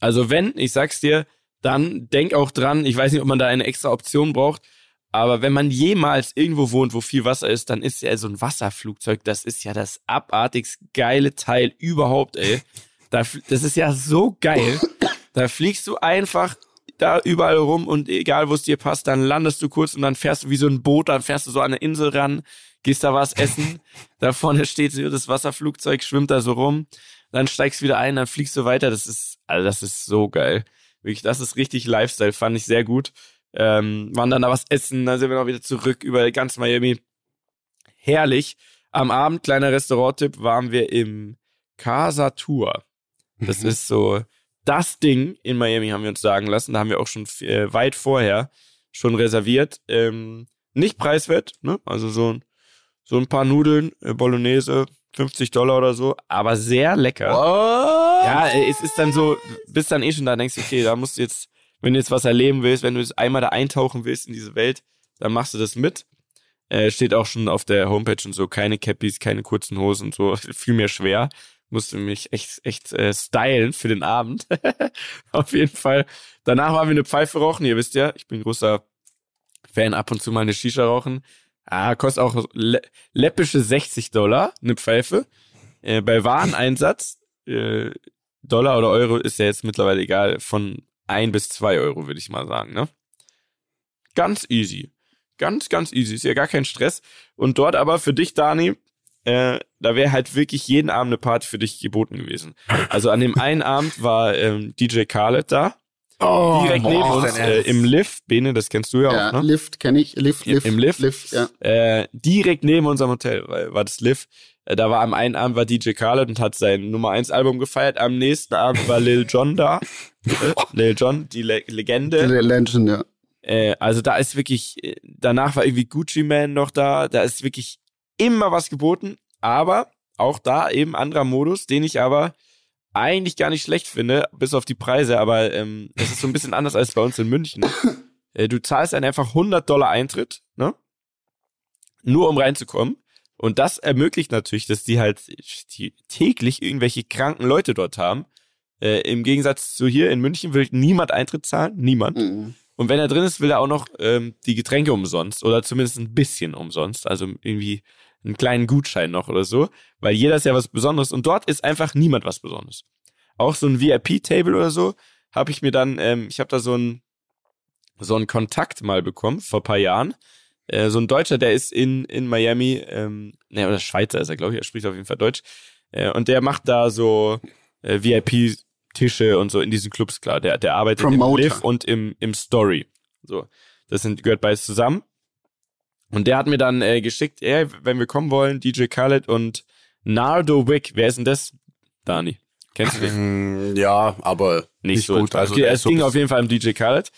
Also wenn, ich sag's dir, dann denk auch dran, ich weiß nicht, ob man da eine extra Option braucht, aber wenn man jemals irgendwo wohnt, wo viel Wasser ist, dann ist ja so ein Wasserflugzeug, das ist ja das abartigst geile Teil überhaupt, ey. Das ist ja so geil. Da fliegst du einfach da überall rum und egal, wo es dir passt, dann landest du kurz und dann fährst du wie so ein Boot, dann fährst du so an eine Insel ran, gehst da was essen, da vorne steht das Wasserflugzeug, schwimmt da so rum, dann steigst du wieder ein, dann fliegst du weiter, das ist, also das ist so geil. Wirklich, das ist richtig Lifestyle, fand ich sehr gut. Ähm, waren dann da was essen, dann sind wir noch wieder zurück über ganz Miami. Herrlich. Am Abend, kleiner Restauranttipp, waren wir im Casa Tour. Das mhm. ist so, das Ding in Miami haben wir uns sagen lassen. Da haben wir auch schon äh, weit vorher schon reserviert. Ähm, nicht preiswert, ne? Also so, so ein paar Nudeln, äh, Bolognese, 50 Dollar oder so, aber sehr lecker. What? Ja, äh, es ist dann so, bist dann eh schon da, denkst du, okay, da musst du jetzt, wenn du jetzt was erleben willst, wenn du jetzt einmal da eintauchen willst in diese Welt, dann machst du das mit. Äh, steht auch schon auf der Homepage und so, keine Cappies, keine kurzen Hosen und so, viel mehr schwer musste mich echt, echt äh, stylen für den Abend. Auf jeden Fall. Danach waren wir eine Pfeife rauchen. Ihr wisst ja, ich bin großer Fan, ab und zu mal eine Shisha rauchen. Ah, kostet auch lä läppische 60 Dollar, eine Pfeife. Äh, bei Wareneinsatz, äh, Dollar oder Euro ist ja jetzt mittlerweile egal, von ein bis zwei Euro, würde ich mal sagen, ne? Ganz easy. Ganz, ganz easy. Ist ja gar kein Stress. Und dort aber für dich, Dani, äh, da wäre halt wirklich jeden Abend eine Party für dich geboten gewesen. Also an dem einen Abend war ähm, DJ Khaled da. Oh, direkt neben uns äh, im Lift, Bene, das kennst du ja, ja auch, ne? Lift kenne ich, Lift, Lift. Im Lift, Lift ja. Äh, direkt neben unserem Hotel war, war das Lift. Äh, da war am einen Abend war DJ Khaled und hat sein Nummer 1 Album gefeiert. Am nächsten Abend war Lil Jon da. Lil Jon, die Le Legende. Die Legend, ja. Äh, also da ist wirklich, äh, danach war irgendwie Gucci Man noch da. Da ist wirklich immer was geboten, aber auch da eben anderer Modus, den ich aber eigentlich gar nicht schlecht finde, bis auf die Preise, aber ähm, das ist so ein bisschen anders als bei uns in München. Äh, du zahlst dann einfach 100 Dollar Eintritt, ne? Nur um reinzukommen. Und das ermöglicht natürlich, dass die halt die täglich irgendwelche kranken Leute dort haben. Äh, Im Gegensatz zu hier in München will niemand Eintritt zahlen, niemand. Mhm. Und wenn er drin ist, will er auch noch ähm, die Getränke umsonst oder zumindest ein bisschen umsonst. Also irgendwie einen kleinen Gutschein noch oder so, weil jeder ist ja was Besonderes und dort ist einfach niemand was Besonderes. Auch so ein VIP-Table oder so habe ich mir dann, ähm, ich habe da so ein so einen Kontakt mal bekommen vor paar Jahren. Äh, so ein Deutscher, der ist in in Miami, ähm, ne oder Schweizer ist er, glaube ich, er spricht auf jeden Fall Deutsch. Äh, und der macht da so äh, VIP Tische und so in diesen Clubs klar. Der der arbeitet Promoter. im Live und im im Story. So, das sind gehört beides zusammen. Und der hat mir dann äh, geschickt, ey, wenn wir kommen wollen, DJ Khaled und Nardo Wick. Wer ist denn das? Dani. Kennst du den? Mm, ja, aber nicht, nicht so gut. Also okay, es ging auf jeden Fall um DJ Khaled.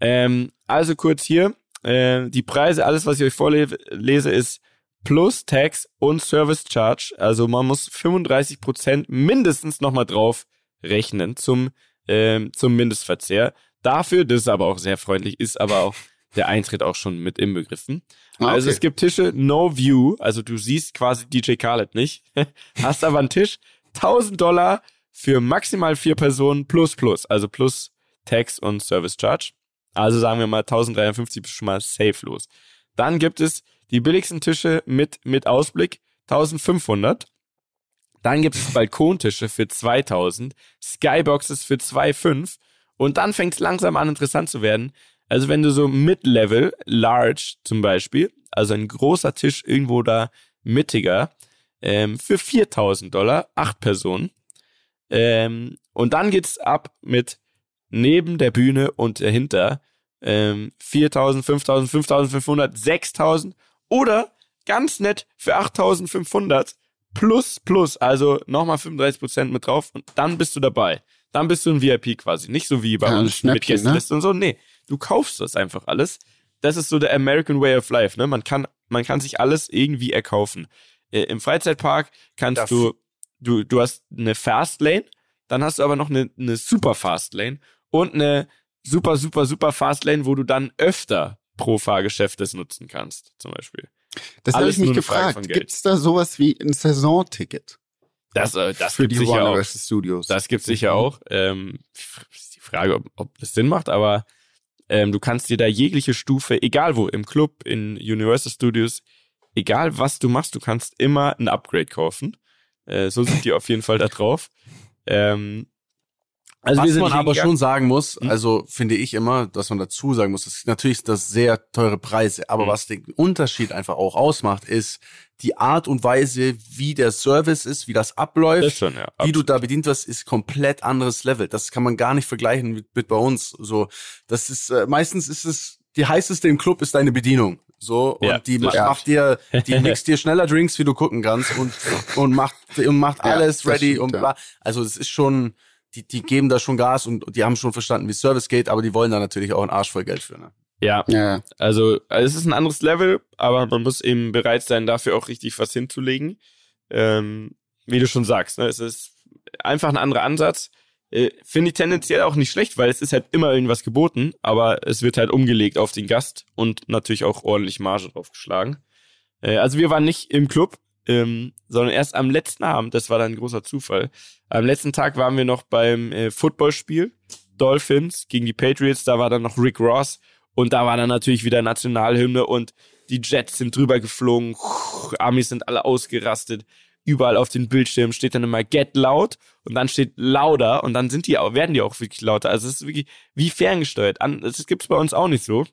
Ähm, also kurz hier, äh, die Preise, alles was ich euch vorlese, ist plus Tax und Service Charge. Also man muss 35% mindestens nochmal drauf rechnen zum, äh, zum Mindestverzehr. Dafür, das ist aber auch sehr freundlich, ist aber auch der Eintritt auch schon mit inbegriffen. Ah, also okay. Also es gibt Tische No View, also du siehst quasi DJ Khaled nicht, hast aber einen Tisch, 1000 Dollar für maximal vier Personen plus plus, also plus Tax und Service Charge. Also sagen wir mal 1053 bist schon mal safe los. Dann gibt es die billigsten Tische mit, mit Ausblick 1500. Dann gibt es Balkontische für 2000, Skyboxes für 2,5 und dann fängt es langsam an interessant zu werden. Also wenn du so Mid-Level, Large zum Beispiel, also ein großer Tisch irgendwo da mittiger, ähm, für 4000 Dollar, acht Personen. Ähm, und dann geht's ab mit neben der Bühne und dahinter ähm, 4000, 5000, 5500, 6000 oder ganz nett für 8500 plus plus, also nochmal 35% mit drauf und dann bist du dabei. Dann bist du ein VIP quasi. Nicht so wie bei ja, uns mit Gästeliste ne? und so. Nee, du kaufst das einfach alles. Das ist so der American Way of Life, ne? Man kann, man kann sich alles irgendwie erkaufen. Äh, Im Freizeitpark kannst das. du, du, du hast eine Fast Lane, dann hast du aber noch eine, eine Super Fast Lane und eine super, super, super Fastlane, wo du dann öfter pro Fahrgeschäft das nutzen kannst, zum Beispiel. Das habe ich mich gefragt. Gibt es da sowas wie ein Saisonticket? Das, äh, das für gibt die sicher Warner auch. Studios. Das gibt sicher auch. Ähm, ist die Frage, ob, ob das Sinn macht, aber ähm, du kannst dir da jegliche Stufe, egal wo, im Club, in Universal Studios, egal was du machst, du kannst immer ein Upgrade kaufen. Äh, so sind die auf jeden Fall da drauf. Ähm, also Was man aber schon sagen muss, Hm? also finde ich immer, dass man dazu sagen muss, das ist natürlich das sehr teure Preise, aber Hm. was den Unterschied einfach auch ausmacht, ist die Art und Weise, wie der Service ist, wie das abläuft, Das schon, ja. wie du da bedient wirst, ist komplett anderes Level. Das kann man gar nicht vergleichen mit, mit bei uns. So, das ist äh, meistens ist es die heißeste im Club ist deine Bedienung. So und Ja, die das ma- macht dir, die mixt dir schneller Drinks, wie du gucken kannst und und macht und macht Ja, alles das ready stimmt, und ja. bla. Also es ist schon, die die geben da schon Gas und die haben schon verstanden, wie Service geht, aber die wollen da natürlich auch einen Arsch voll Geld für. Ne? Ja, ja, Also, also es ist ein anderes Level, aber man muss eben bereit sein, dafür auch richtig was hinzulegen. Ähm, wie du schon sagst, ne? es ist einfach ein anderer Ansatz. Äh, Finde ich tendenziell auch nicht schlecht, weil es ist halt immer irgendwas geboten, aber es wird halt umgelegt auf den Gast und natürlich auch ordentlich Marge draufgeschlagen. Äh, also wir waren nicht im Club, ähm, sondern erst am letzten Abend, das war dann ein großer Zufall. Am letzten Tag waren wir noch beim äh, Footballspiel Dolphins gegen die Patriots, da war dann noch Rick Ross und da war dann natürlich wieder Nationalhymne und die Jets sind drüber geflogen, Amis sind alle ausgerastet. Überall auf den Bildschirmen steht dann immer Get Loud und dann steht lauter und dann sind die auch, werden die auch wirklich lauter. Also es ist wirklich wie ferngesteuert. Das gibt's bei uns auch nicht so.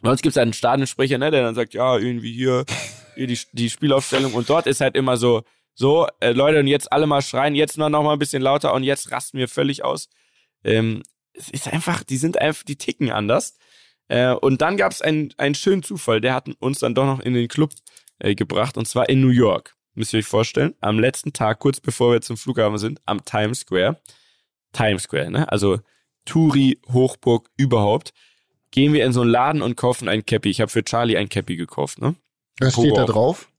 Bei uns gibt's einen Stadionsprecher, ne, der dann sagt, ja, irgendwie hier die, die Spielaufstellung und dort ist halt immer so, so, äh, Leute, und jetzt alle mal schreien, jetzt nur noch mal ein bisschen lauter und jetzt rasten wir völlig aus. Ähm, es ist einfach, die sind einfach, die ticken anders. Äh, und dann gab es einen, einen schönen Zufall, der hat uns dann doch noch in den Club äh, gebracht, und zwar in New York. Müsst ihr euch vorstellen, am letzten Tag, kurz bevor wir zum Flughafen sind, am Times Square. Times Square, ne? Also Touri, Hochburg, überhaupt. Gehen wir in so einen Laden und kaufen ein Cappy. Ich habe für Charlie ein Cappy gekauft, ne? Was steht da drauf?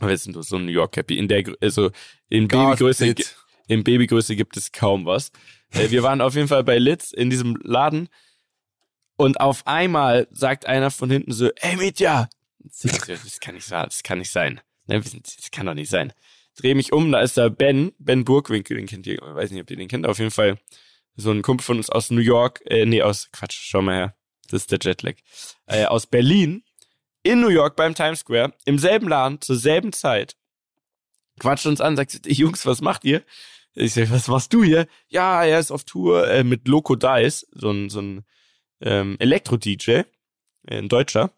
Ist nur so ein New York Cappy. In der, also in God, Babygröße, it. in Babygröße gibt es kaum was. Äh, wir waren auf jeden Fall bei Litz in diesem Laden und auf einmal sagt einer von hinten so, ey Mitya, das kann nicht sein, das kann nicht sein. Das kann doch nicht sein. Dreh mich um, da ist da Ben, Ben Burgwinkel, den kennt ihr, ich weiß nicht, ob ihr den kennt, auf jeden Fall so ein Kumpel von uns aus New York, äh, nee, aus, Quatsch, schau mal her, das ist der Jetlag, äh, aus Berlin, in New York beim Times Square, im selben Laden, zur selben Zeit, quatscht uns an, sagt, Jungs, was macht ihr? Ich sag, was machst du hier? Ja, er ist auf Tour äh, mit Loco Dice, so ein, so ein ähm, Elektro-DJ, äh, ein Deutscher.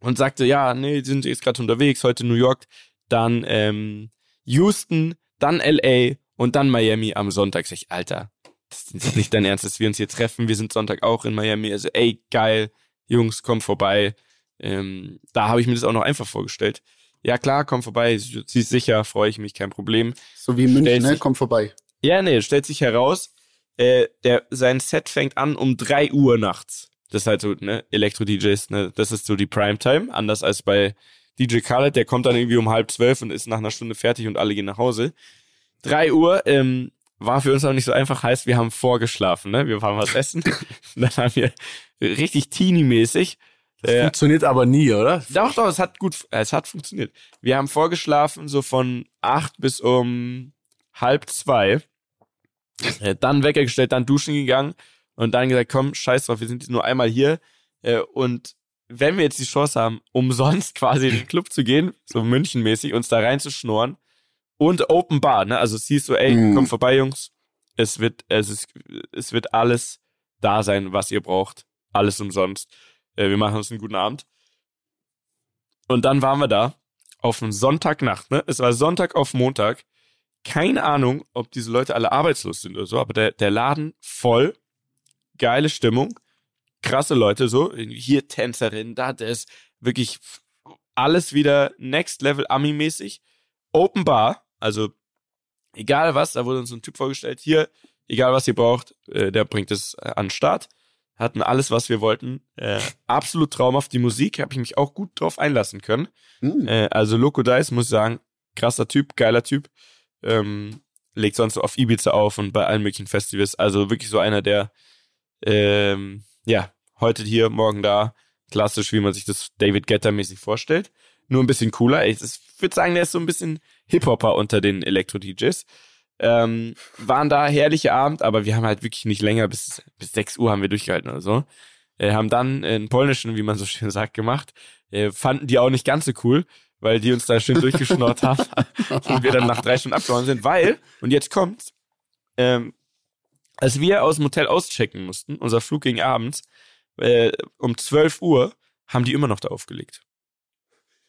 Und sagte, ja, nee, die sind jetzt gerade unterwegs, heute New York, dann ähm, Houston, dann LA und dann Miami am Sonntag. Sag ich, Alter, das ist nicht dein Ernst, dass wir uns hier treffen. Wir sind Sonntag auch in Miami. Also, ey, geil, Jungs, komm vorbei. Ähm, da habe ich mir das auch noch einfach vorgestellt. Ja, klar, komm vorbei, sie ist sicher, freue ich mich, kein Problem. So wie in München, Stellt ne? sich- Komm vorbei. Ja, nee, stellt sich heraus, äh, der, sein Set fängt an um 3 Uhr nachts. Das ist halt so, ne, Elektro-DJs, ne, das ist so die Primetime, anders als bei DJ Khaled, der kommt dann irgendwie um halb zwölf und ist nach einer Stunde fertig und alle gehen nach Hause. 3 Uhr, ähm, war für uns auch nicht so einfach, heißt, wir haben vorgeschlafen, ne, wir waren was essen, dann haben wir richtig teeny-mäßig, äh, Funktioniert aber nie, oder? doch, doch, es hat gut, es hat funktioniert. Wir haben vorgeschlafen, so von acht bis um halb zwei. Äh, dann Wecker gestellt, dann duschen gegangen und dann gesagt, komm, scheiß drauf, wir sind jetzt nur einmal hier. Äh, und wenn wir jetzt die Chance haben, umsonst quasi in den Club zu gehen, so Münchenmäßig, uns da reinzuschnorren und Open Bar, ne? Also siehst du, ey, Mhm. komm vorbei, Jungs. Es wird, es ist, es wird alles da sein, was ihr braucht. Alles umsonst. Äh, wir machen uns einen guten Abend. Und dann waren wir da auf einem Sonntagnacht, ne? Es war Sonntag auf Montag. Keine Ahnung, ob diese Leute alle arbeitslos sind oder so, aber der, der Laden voll, geile Stimmung, krasse Leute so, hier Tänzerin, da das, wirklich alles wieder Next Level Ami-mäßig. Open Bar, also egal was, da wurde uns ein Typ vorgestellt, hier, egal was ihr braucht, äh, der bringt es an den Start. Hatten alles, was wir wollten. Äh, absolut traumhaft. Die Musik habe ich mich auch gut drauf einlassen können. Hm. Äh, also Loco Dice, muss ich sagen, krasser Typ, geiler Typ. Ähm, legt sonst so auf Ibiza auf und bei allen möglichen Festivals. Also wirklich so einer, der Ähm, ja, heute hier, morgen da. Klassisch, wie man sich das David Getter-mäßig vorstellt. Nur ein bisschen cooler. Ich, ich würde sagen, der ist so ein bisschen Hip-Hopper unter den Elektro-DJs. Ähm, waren da herrliche Abend, aber wir haben halt wirklich nicht länger, bis, bis 6 Uhr haben wir durchgehalten oder so. Äh, haben dann einen polnischen, wie man so schön sagt, gemacht. Äh, fanden die auch nicht ganz so cool, weil die uns da schön durchgeschnort haben und wir dann nach drei Stunden abgehauen sind, weil, und jetzt kommt's, ähm, als wir aus dem Hotel auschecken mussten, unser Flug ging abends, äh, um 12 Uhr, haben die immer noch da aufgelegt.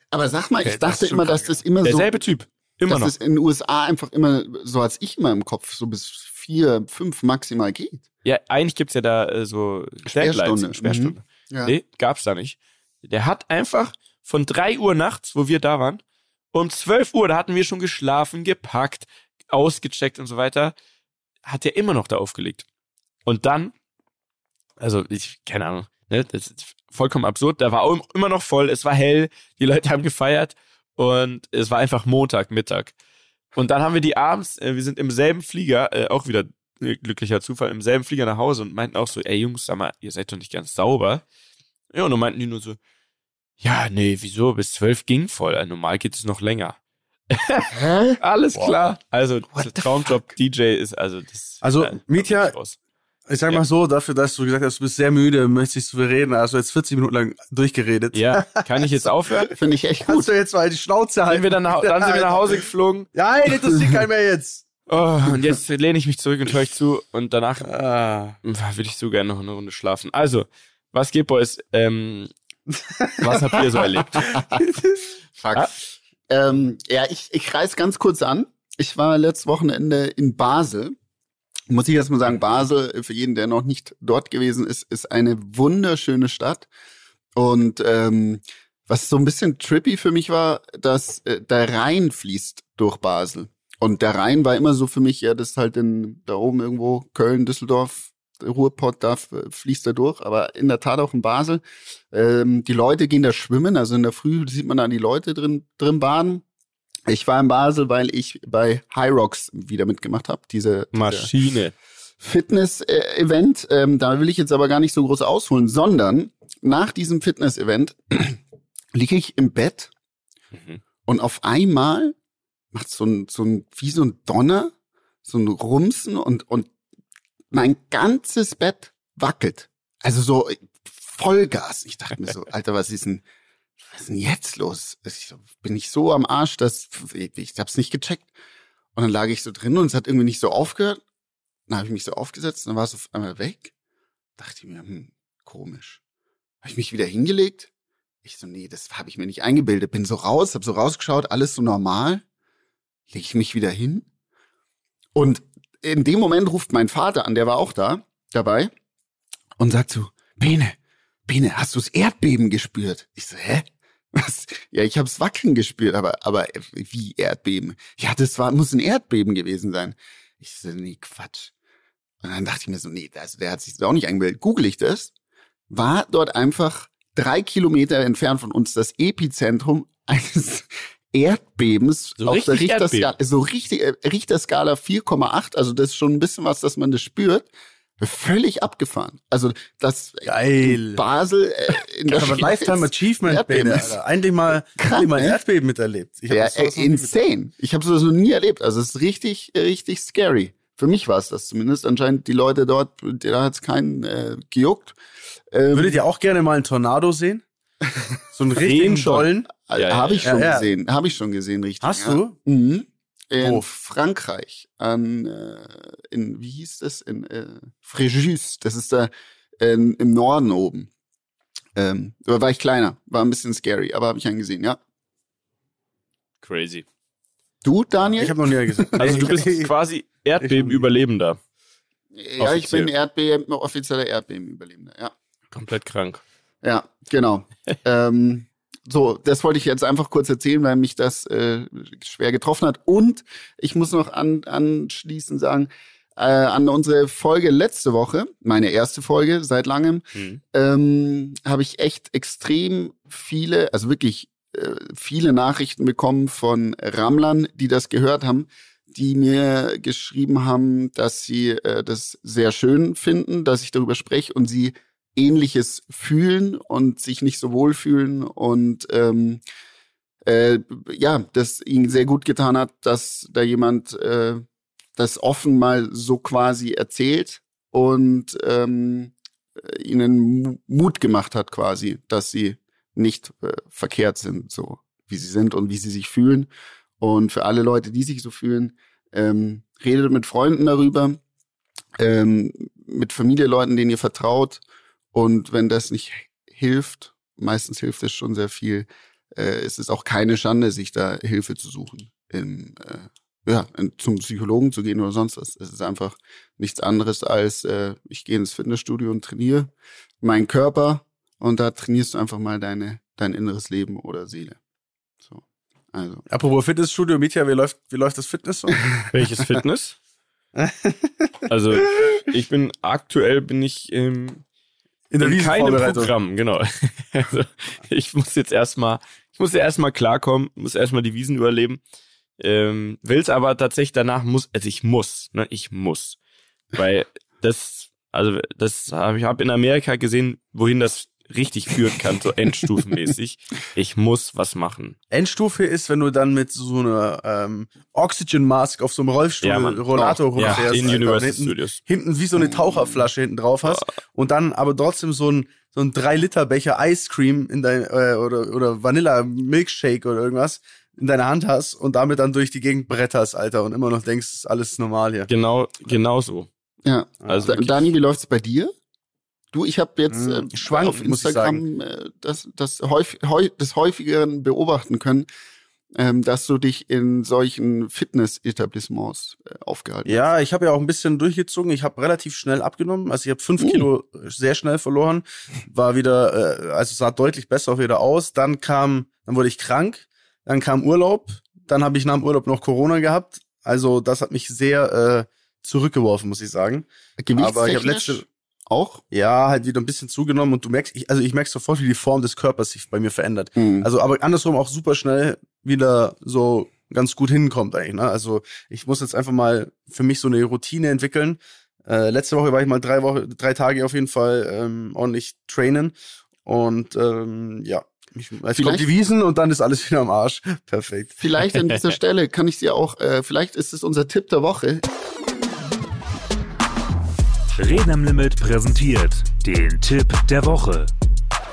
Aber sag mal, Okay, ich dachte immer, dass das immer so, Derselbe Typ. Immer dass noch. es in den USA einfach immer, so als ich immer im Kopf, so bis vier, fünf maximal geht. Ja, eigentlich gibt's ja da äh, so Sperrstunde. Sperrstunde. Ja. Nee, gab's da nicht. Der hat einfach von 3 Uhr nachts, wo wir da waren, um 12 Uhr, da hatten wir schon geschlafen, gepackt, ausgecheckt und so weiter, hat er immer noch da aufgelegt. Und dann, also ich, keine Ahnung, ne, das ist vollkommen absurd, da war auch immer noch voll, es war hell, die Leute haben gefeiert und es war einfach Montag, Mittag. Und dann haben wir die abends, äh, wir sind im selben Flieger, äh, auch wieder äh, glücklicher Zufall, im selben Flieger nach Hause und meinten auch so, ey Jungs, sag mal, ihr seid doch nicht ganz sauber. Ja, und dann meinten die nur so, ja, nee, wieso, bis zwölf ging voll, äh, normal geht es noch länger. Alles Boah. klar. Also, Traumjob DJ ist, also das. Also, Mietja- ich. Ich sag Ja. mal so, dafür, dass du gesagt hast, du bist sehr müde, möchtest du reden, also jetzt 40 Minuten lang durchgeredet. Ja, kann ich jetzt aufhören? Finde ich echt Kannst gut. du jetzt mal die Schnauze halten? Sind wir dann, nach, dann sind wir nach Hause geflogen. Nein, interessiert keinen mehr jetzt. Oh, und jetzt lehne ich mich zurück und höre euch zu und danach Ah. würde ich so gerne noch eine Runde schlafen. Also, was geht, Boys? Ähm, was habt ihr so erlebt? Fuck. Ah. Ähm, ja, ich, ich reiß ganz kurz an. Ich war letztes Wochenende in Basel. Muss ich erstmal sagen, Basel, für jeden, der noch nicht dort gewesen ist, ist eine wunderschöne Stadt. Und ähm, was so ein bisschen trippy für mich war, dass äh, der Rhein fließt durch Basel. Und der Rhein war immer so für mich, ja, das ist halt in, da oben irgendwo, Köln, Düsseldorf, Ruhrpott, da fließt er durch. Aber in der Tat auch in Basel. Ähm, die Leute gehen da schwimmen, also in der Früh sieht man da die Leute drin, drin baden. Ich war in Basel, weil ich bei High Rocks wieder mitgemacht habe, diese, diese Maschine. Fitness-Event. Ähm, da will ich jetzt aber gar nicht so groß ausholen, sondern nach diesem Fitness-Event liege ich im Bett Mhm. und auf einmal macht so ein, so ein, wie so ein Donner, so ein Rumsen und, und mein ganzes Bett wackelt. Also so Vollgas. Ich dachte mir so, Alter, was ist denn, was ist denn jetzt los? Ich so, bin ich so am Arsch, dass ich, ich hab's nicht gecheckt. Und dann lag ich so drin und es hat irgendwie nicht so aufgehört. Dann habe ich mich so aufgesetzt, dann war es auf einmal weg. Dachte ich mir, hm, komisch. Habe ich mich wieder hingelegt. Ich so, nee, das habe ich mir nicht eingebildet. Bin so raus, habe so rausgeschaut, alles so normal. Leg ich mich wieder hin. Und in dem Moment ruft mein Vater an, der war auch da, dabei, und sagt so, Bene, Bene, hast du das Erdbeben gespürt? Ich so, hä? Was? Ja, ich hab's wackeln gespürt, aber, aber wie Erdbeben? Ja, das war, muss ein Erdbeben gewesen sein. Ich so, nee, Quatsch. Und dann dachte ich mir so, nee, also der hat sich das auch nicht eingebildet. Google ich das, war dort einfach drei Kilometer entfernt von uns das Epizentrum eines Erdbebens So auf der Richterskala, Erdbeben. so richtig, äh, Richterskala 4,8, also das ist schon ein bisschen was, dass man das spürt. Völlig abgefahren. Also das Geil. Basel äh, in der Aber Schweiz- Lifetime Achievement, Erdbeben Alter. Endlich mal, endlich mal ein ne? Erdbeben miterlebt. Ich Ja, äh, noch nie miterlebt. insane. Ich habe sowas noch nie erlebt. Also es ist richtig, äh, richtig scary. Für mich war es das zumindest. Anscheinend die Leute dort, da hat's keinen äh, gejuckt. Ähm, Würdet ihr auch gerne mal einen Tornado sehen? So einen richtigen schon. Dollen? Ja, ja, habe ich ja, schon ja. gesehen. Habe ich schon gesehen, richtig. Hast ja. du? Mhm. In Wo? Frankreich, an, äh, in, wie hieß das? In äh, Fréjus. Das ist da ähm, im Norden oben. Ähm, da war ich kleiner, war ein bisschen scary, aber habe ich einen gesehen, ja. Crazy. Du, Daniel? Ich habe noch nie gesehen. Also du bist quasi Erdbeben-Überlebender. ja, ich bin Erdbeben, offizieller Erdbebenüberlebender, ja. Komplett krank. Ja, genau. ähm, so, das wollte ich jetzt einfach kurz erzählen, weil mich das äh, schwer getroffen hat. Und ich muss noch an, anschließend sagen, äh, an unsere Folge letzte Woche, meine erste Folge seit langem, Mhm. ähm, habe ich echt extrem viele, also wirklich äh, viele Nachrichten bekommen von Rammlern, die das gehört haben, die mir geschrieben haben, dass sie äh, das sehr schön finden, dass ich darüber spreche und sie ähnliches fühlen und sich nicht so wohl fühlen und ähm, äh, ja, das ihnen sehr gut getan hat, dass da jemand äh, das offen mal so quasi erzählt und ähm, ihnen Mut gemacht hat quasi, dass sie nicht äh, verkehrt sind, so wie sie sind und wie sie sich fühlen. Und für alle Leute, die sich so fühlen, ähm, redet mit Freunden darüber, ähm, mit Familieleuten, denen ihr vertraut. Und wenn das nicht hilft, meistens hilft es schon sehr viel, äh, es ist auch keine Schande, sich da Hilfe zu suchen. Im, äh, ja, zum Psychologen zu gehen oder sonst was. Es ist einfach nichts anderes als, äh, ich gehe ins Fitnessstudio und trainiere meinen Körper und da trainierst du einfach mal deine, dein inneres Leben oder Seele. So. Also. Apropos Fitnessstudio, Mietja, wie läuft, wie läuft das Fitness so? Welches Fitness? also, ich bin aktuell bin ich im in, in keinem Programm, genau. Also, ich muss jetzt erstmal, ich muss ja erstmal klarkommen, muss erstmal die Wiesen überleben. Ähm, will's aber tatsächlich danach muss, also ich muss, ne, ich muss. Weil das, also das habe ich hab in Amerika gesehen, wohin das richtig führen kann, so endstufenmäßig. Ich muss was machen. Endstufe ist, wenn du dann mit so einer ähm, Oxygen Mask auf so einem Rollstuhl, ja, Rollator oh, rumfährst. Ja, in Universal hinten, Studios. Hinten wie so eine Taucherflasche hinten drauf hast oh. und dann aber trotzdem so ein so ein 3 Liter Becher Ice Cream in dein äh, oder oder Vanilla Milkshake oder irgendwas in deiner Hand hast und damit dann durch die Gegend bretterst, Alter, und immer noch denkst, ist alles normal hier. Genau, genau so. Ja. Also Dani, wie läuft's bei dir? Du, ich habe jetzt äh, Schwank, auf Instagram äh, das, das, häufig, häu des häufigeren beobachten können, ähm, dass du dich in solchen Fitness-Etablissements äh, aufgehalten ja, hast. Ja, ich habe ja auch ein bisschen durchgezogen. Ich habe relativ schnell abgenommen. Also ich habe fünf uh. Kilo sehr schnell verloren. War wieder, äh, also sah deutlich besser auch wieder aus. Dann kam, dann wurde ich krank. Dann kam Urlaub. Dann habe ich nach dem Urlaub noch Corona gehabt. Also das hat mich sehr äh, zurückgeworfen, muss ich sagen. Aber ich habe letzte auch? Ja, halt wieder ein bisschen zugenommen und du merkst, ich, also ich merke sofort, wie die Form des Körpers sich bei mir verändert. Mhm. Also, aber andersrum auch super schnell wieder so ganz gut hinkommt eigentlich. Ne? Also ich muss jetzt einfach mal für mich so eine Routine entwickeln. Äh, letzte Woche war ich mal drei Wochen, drei Tage auf jeden Fall ähm, ordentlich trainen und ähm, ja, ich, ich kommt die Wiesen und dann ist alles wieder am Arsch. Perfekt. Vielleicht an dieser Stelle kann ich dir auch, äh, vielleicht ist es unser Tipp der Woche. Reden am Limit präsentiert den Tipp der Woche.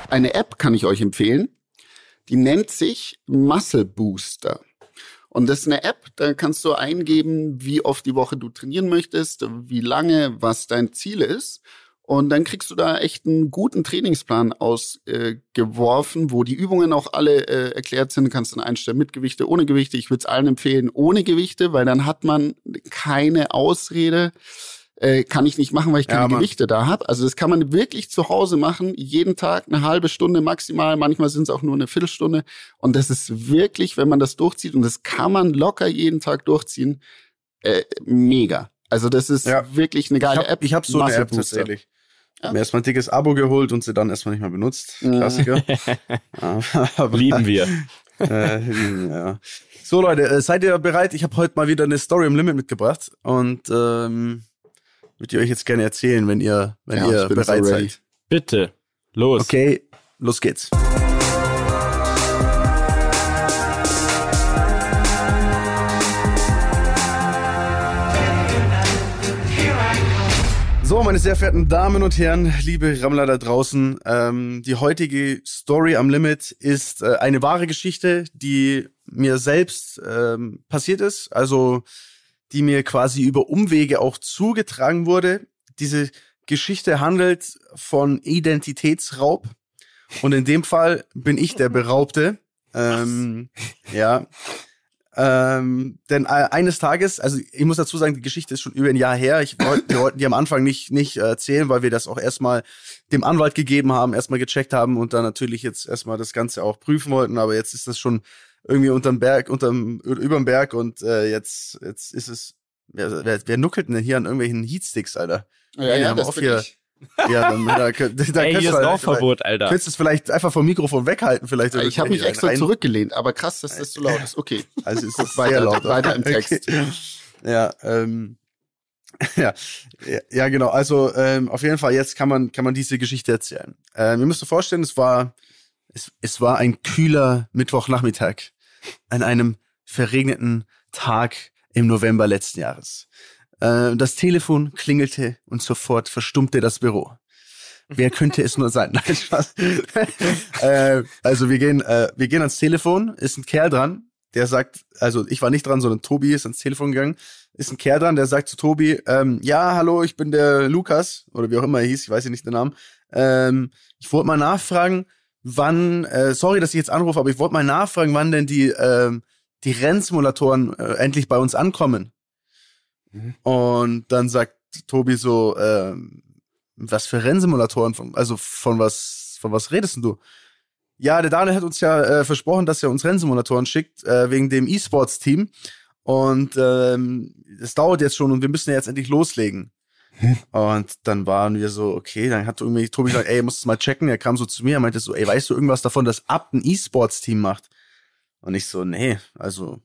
Eine App kann ich euch empfehlen. Die nennt sich Muscle Booster. Und das ist eine App, da kannst du eingeben, wie oft die Woche du trainieren möchtest, wie lange, was dein Ziel ist. Und dann kriegst du da echt einen guten Trainingsplan ausgeworfen, äh, wo die Übungen auch alle äh, erklärt sind. Du kannst dann einstellen mit Gewichte, ohne Gewichte. Ich würde es allen empfehlen, ohne Gewichte, weil dann hat man keine Ausrede äh, kann ich nicht machen, weil ich keine ja, Gewichte da habe. Also das kann man wirklich zu Hause machen, jeden Tag eine halbe Stunde maximal, manchmal sind es auch nur eine Viertelstunde. Und das ist wirklich, wenn man das durchzieht, und das kann man locker jeden Tag durchziehen, äh, mega. Also das ist ja. wirklich eine geile ich hab, App. Ich habe so eine App tatsächlich. Ja. Mir erstmal ein dickes Abo geholt und sie dann erstmal nicht mehr benutzt. Klassiker. Lieben wir. äh, ja. So Leute, äh, seid ihr bereit? Ich habe heute mal wieder eine Story im Limit mitgebracht und ähm, würde ich euch jetzt gerne erzählen, wenn ihr, wenn ja, ihr bereit so seid. Bitte, los. Okay, los geht's. So, meine sehr verehrten Damen und Herren, liebe Rammler da draußen, ähm, die heutige Story am Limit ist äh, eine wahre Geschichte, die mir selbst ähm, passiert ist. Also die mir quasi über Umwege auch zugetragen wurde. Diese Geschichte handelt von Identitätsraub. Und in dem Fall bin ich der Beraubte. Ähm, ja. Ähm, denn äh, eines Tages, also ich muss dazu sagen, die Geschichte ist schon über ein Jahr her. Ich wollte, wir wollten die am Anfang nicht, nicht erzählen, weil wir das auch erstmal dem Anwalt gegeben haben, erstmal gecheckt haben und dann natürlich jetzt erstmal das Ganze auch prüfen wollten. Aber jetzt ist das schon irgendwie unterm Berg, unterm, überm Berg und äh, jetzt, jetzt ist es. Wer, wer, wer nuckelt denn hier an irgendwelchen Heatsticks, Alter? Ja, ja, ja das auf hier. Ich. Ja, dann, da, da, da Ey, hier ist Rauchverbot, Alter. Könntest du es vielleicht einfach vom Mikrofon weghalten, vielleicht? Ich habe mich extra rein. zurückgelehnt, aber krass, dass das so laut ist. Okay. Also ist das sehr laut. Weiter im Text. Okay. Ja, ähm, ja, ja, ja, genau. Also ähm, auf jeden Fall jetzt kann man kann man diese Geschichte erzählen. Ähm, ihr müsst euch vorstellen, es war es, es war ein kühler Mittwochnachmittag an einem verregneten Tag im November letzten Jahres. Äh, das Telefon klingelte und sofort verstummte das Büro. Wer könnte es nur sein? Nein, Spaß. äh, also wir gehen, äh, wir gehen ans Telefon, ist ein Kerl dran, der sagt, also ich war nicht dran, sondern Tobi ist ans Telefon gegangen, ist ein Kerl dran, der sagt zu Tobi, ähm, ja, hallo, ich bin der Lukas, oder wie auch immer er hieß, ich weiß ja nicht den Namen. Ähm, ich wollte mal nachfragen, wann, äh, sorry, dass ich jetzt anrufe, aber ich wollte mal nachfragen, wann denn die, ähm, die Rennsimulatoren äh, endlich bei uns ankommen. Mhm. Und dann sagt Tobi so, ähm, was für Rennsimulatoren, von, also von was, von was redest denn du? Ja, der Daniel hat uns ja äh, versprochen, dass er uns Rennsimulatoren schickt, äh, wegen dem E-Sports-Team. Und ähm, es dauert jetzt schon und wir müssen ja jetzt endlich loslegen. Und dann waren wir so, okay, dann hat irgendwie Tobi gesagt, ey, musst es mal checken. Er kam so zu mir, er meinte so, ey, weißt du irgendwas davon, dass Abt ein E-Sports-Team macht? Und ich so, nee, also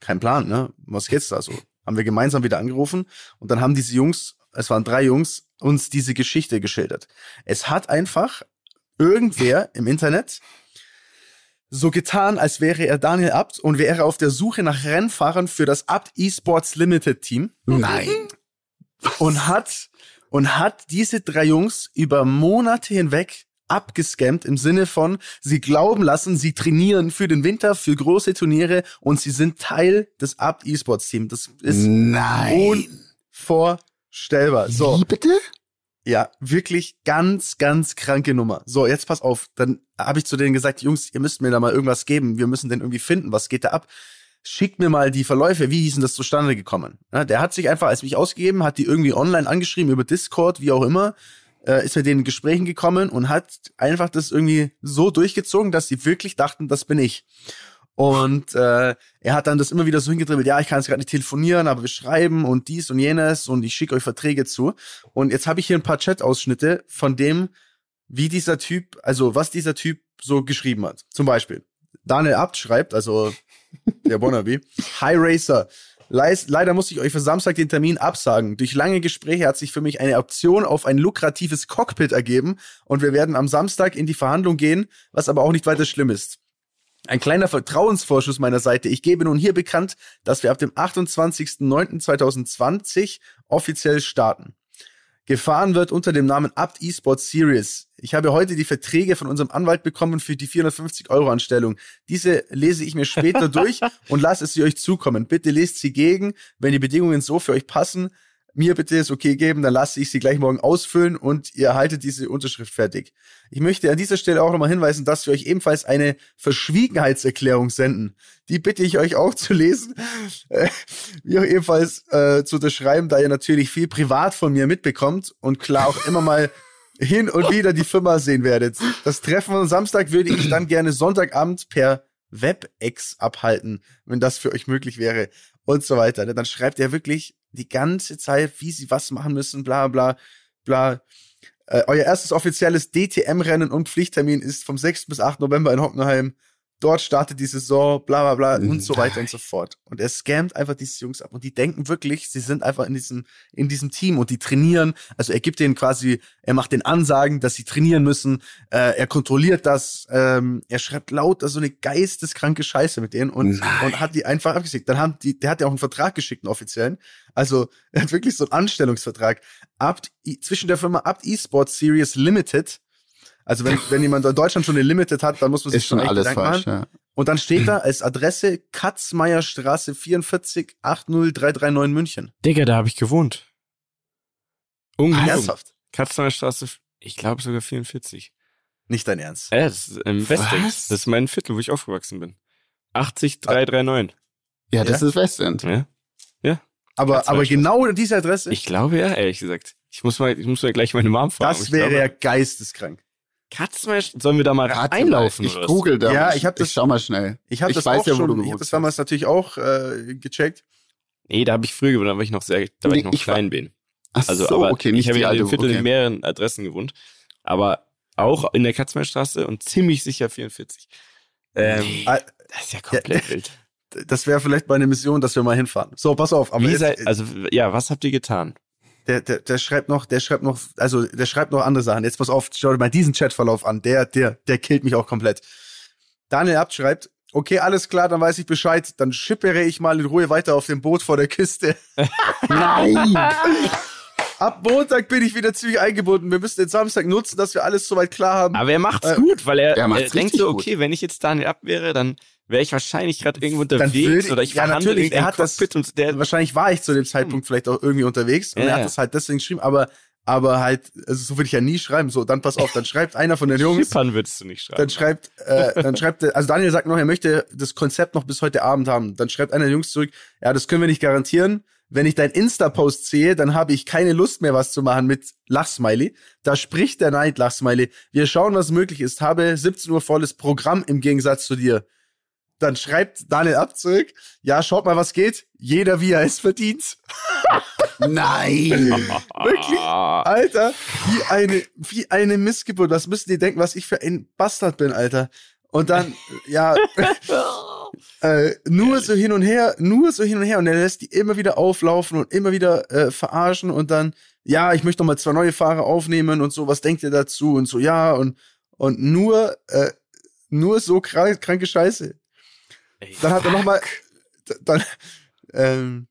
kein Plan, ne? Was geht's da so? Haben wir gemeinsam wieder angerufen und dann haben diese Jungs, es waren drei Jungs, uns diese Geschichte geschildert. Es hat einfach irgendwer im Internet so getan, als wäre er Daniel Abt und wäre auf der Suche nach Rennfahrern für das Abt Esports Limited Team. Nein. Und hat, und hat diese drei Jungs über Monate hinweg abgescampt im Sinne von, sie glauben lassen, sie trainieren für den Winter, für große Turniere und sie sind Teil des Abt Esports Team. Das ist Nein. unvorstellbar. So. Wie bitte? Ja, wirklich ganz, ganz kranke Nummer. So, jetzt pass auf. Dann habe ich zu denen gesagt, Jungs, ihr müsst mir da mal irgendwas geben. Wir müssen den irgendwie finden. Was geht da ab? Schickt mir mal die Verläufe. Wie hieß denn das zustande gekommen? Ja, der hat sich einfach als mich ausgegeben, hat die irgendwie online angeschrieben über Discord, wie auch immer. Äh, ist mit denen in Gesprächen gekommen und hat einfach das irgendwie so durchgezogen, dass sie wirklich dachten, das bin ich. Und äh, er hat dann das immer wieder so hingedribbelt, ja, ich kann jetzt gerade nicht telefonieren, aber wir schreiben und dies und jenes und ich schicke euch Verträge zu. Und jetzt habe ich hier ein paar Chat-Ausschnitte von dem, wie dieser Typ, also was dieser Typ so geschrieben hat. Zum Beispiel, Daniel Abt schreibt, also der Bonnaby, Hi Racer, Leider muss ich euch für Samstag den Termin absagen. Durch lange Gespräche hat sich für mich eine Option auf ein lukratives Cockpit ergeben und wir werden am Samstag in die Verhandlung gehen, was aber auch nicht weiter schlimm ist. Ein kleiner Vertrauensvorschuss meiner Seite. Ich gebe nun hier bekannt, dass wir ab dem 28.09.2020 offiziell starten. Gefahren wird unter dem Namen Abt Esports Series. Ich habe heute die Verträge von unserem Anwalt bekommen für die 450 Euro Anstellung. Diese lese ich mir später durch und lasse es sie euch zukommen. Bitte lest sie gegen, wenn die Bedingungen so für euch passen mir bitte das okay geben, dann lasse ich sie gleich morgen ausfüllen und ihr erhaltet diese Unterschrift fertig. Ich möchte an dieser Stelle auch nochmal hinweisen, dass wir euch ebenfalls eine Verschwiegenheitserklärung senden. Die bitte ich euch auch zu lesen, äh, wie auch ebenfalls äh, zu unterschreiben, da ihr natürlich viel privat von mir mitbekommt und klar auch immer mal hin und wieder die Firma sehen werdet. Das Treffen am Samstag würde ich dann gerne Sonntagabend per WebEx abhalten, wenn das für euch möglich wäre und so weiter. Dann schreibt er wirklich die ganze Zeit, wie sie was machen müssen, bla bla bla. Äh, euer erstes offizielles DTM-Rennen und Pflichttermin ist vom 6. bis 8. November in Hockenheim dort startet die Saison, bla bla bla und so weiter und so fort. Und er scammt einfach diese Jungs ab und die denken wirklich, sie sind einfach in diesem, in diesem Team und die trainieren. Also er gibt denen quasi, er macht den Ansagen, dass sie trainieren müssen, äh, er kontrolliert das, ähm, er schreibt laut so eine geisteskranke Scheiße mit denen und, und hat die einfach abgeschickt. Dann haben die, der hat ja auch einen Vertrag geschickt, einen offiziellen. Also er hat wirklich so einen Anstellungsvertrag. Abt, zwischen der Firma Abt Esports Series Limited also wenn, wenn jemand in Deutschland schon eine Limited hat, dann muss man sich ist schon alles Gedanken falsch, machen. ja. Und dann steht da als Adresse Katzmeierstraße 44 80339 München. Digga, da habe ich gewohnt. Ungelogen. Ernsthaft? Katzmeyerstraße, ich glaube sogar 44. Nicht dein Ernst. Ja, das ist im Westend. Das ist mein Viertel, wo ich aufgewachsen bin. 80339. Ja, das ist Westend. Ja? Ja. Aber, aber genau diese Adresse, Ich glaube ja, ehrlich gesagt. Ich muss mal, ich muss mal gleich meine Mom fragen. das wäre ja geisteskrank. Katzmeier, sollen wir da mal Warte einlaufen mal, Ich google da. Ja, mal. ich hab das- Ich schau mal schnell. Ich habe Ich das weiß auch ja, wo schon, du ich habe das damals natürlich auch äh, gecheckt. Nee, da habe ich früher gewohnt, da war ich noch sehr, da war Nee, ich noch ich war- klein bin. Ach Also, so, aber okay, ich nicht habe die in dem Viertel okay. in mehreren Adressen gewohnt, aber auch in der Katzmeyerstraße und ziemlich sicher 44. Ähm, Ah, das ist ja komplett wild. das wäre vielleicht mal eine Mission, dass wir mal hinfahren. So, pass auf. Aber Wie jetzt, sei, also, ja, was habt ihr getan? Der, der, der schreibt noch, der schreibt noch, also der schreibt noch andere Sachen. Jetzt pass auf, schau dir mal diesen Chatverlauf an. Der, der, der killt mich auch komplett. Daniel Abt schreibt, okay, alles klar, dann weiß ich Bescheid. Dann schippere ich mal in Ruhe weiter auf dem Boot vor der Küste. Nein! Ab Montag bin ich wieder ziemlich eingebunden. Wir müssen den Samstag nutzen, dass wir alles soweit klar haben. Aber er macht's Äh, gut, weil er, er er denkt so, gut. okay, wenn ich jetzt Daniel ab wäre, dann wäre ich wahrscheinlich gerade irgendwo unterwegs würde- oder ich ja, verhandle natürlich, er hat das- Cockpit und der, Wahrscheinlich war ich zu dem Zeitpunkt vielleicht auch irgendwie unterwegs und Ja, er ja. hat das halt deswegen geschrieben, aber, aber halt, also so würde ich ja nie schreiben. So, dann pass auf, dann schreibt einer von den Jungs, Schippern würdest du nicht schreiben. dann schreibt, äh, dann schreibt, also Daniel sagt noch, er möchte das Konzept noch bis heute Abend haben. Dann schreibt einer der Jungs zurück, ja, das können wir nicht garantieren. Wenn ich dein Insta-Post sehe, dann habe ich keine Lust mehr, was zu machen mit Lachsmiley. Da spricht der Neid Lachsmiley. Wir schauen, was möglich ist. Habe 17 Uhr volles Programm im Gegensatz zu dir. Dann schreibt Daniel ab zurück, ja, schaut mal, was geht. Jeder, wie er es verdient. Nein! Wirklich? Alter, wie eine, wie eine Missgeburt. Was müssen die denken, was ich für ein Bastard bin, Alter? Und dann, ja, äh, nur so hin und her, nur so hin und her. Und er lässt die immer wieder auflaufen und immer wieder äh, verarschen und dann, ja, ich möchte noch mal zwei neue Fahrer aufnehmen und so, was denkt ihr dazu? Und so, ja, und, und nur, äh, nur so krank, kranke Scheiße. ey, Dann hat er noch mal, d- dann, ähm,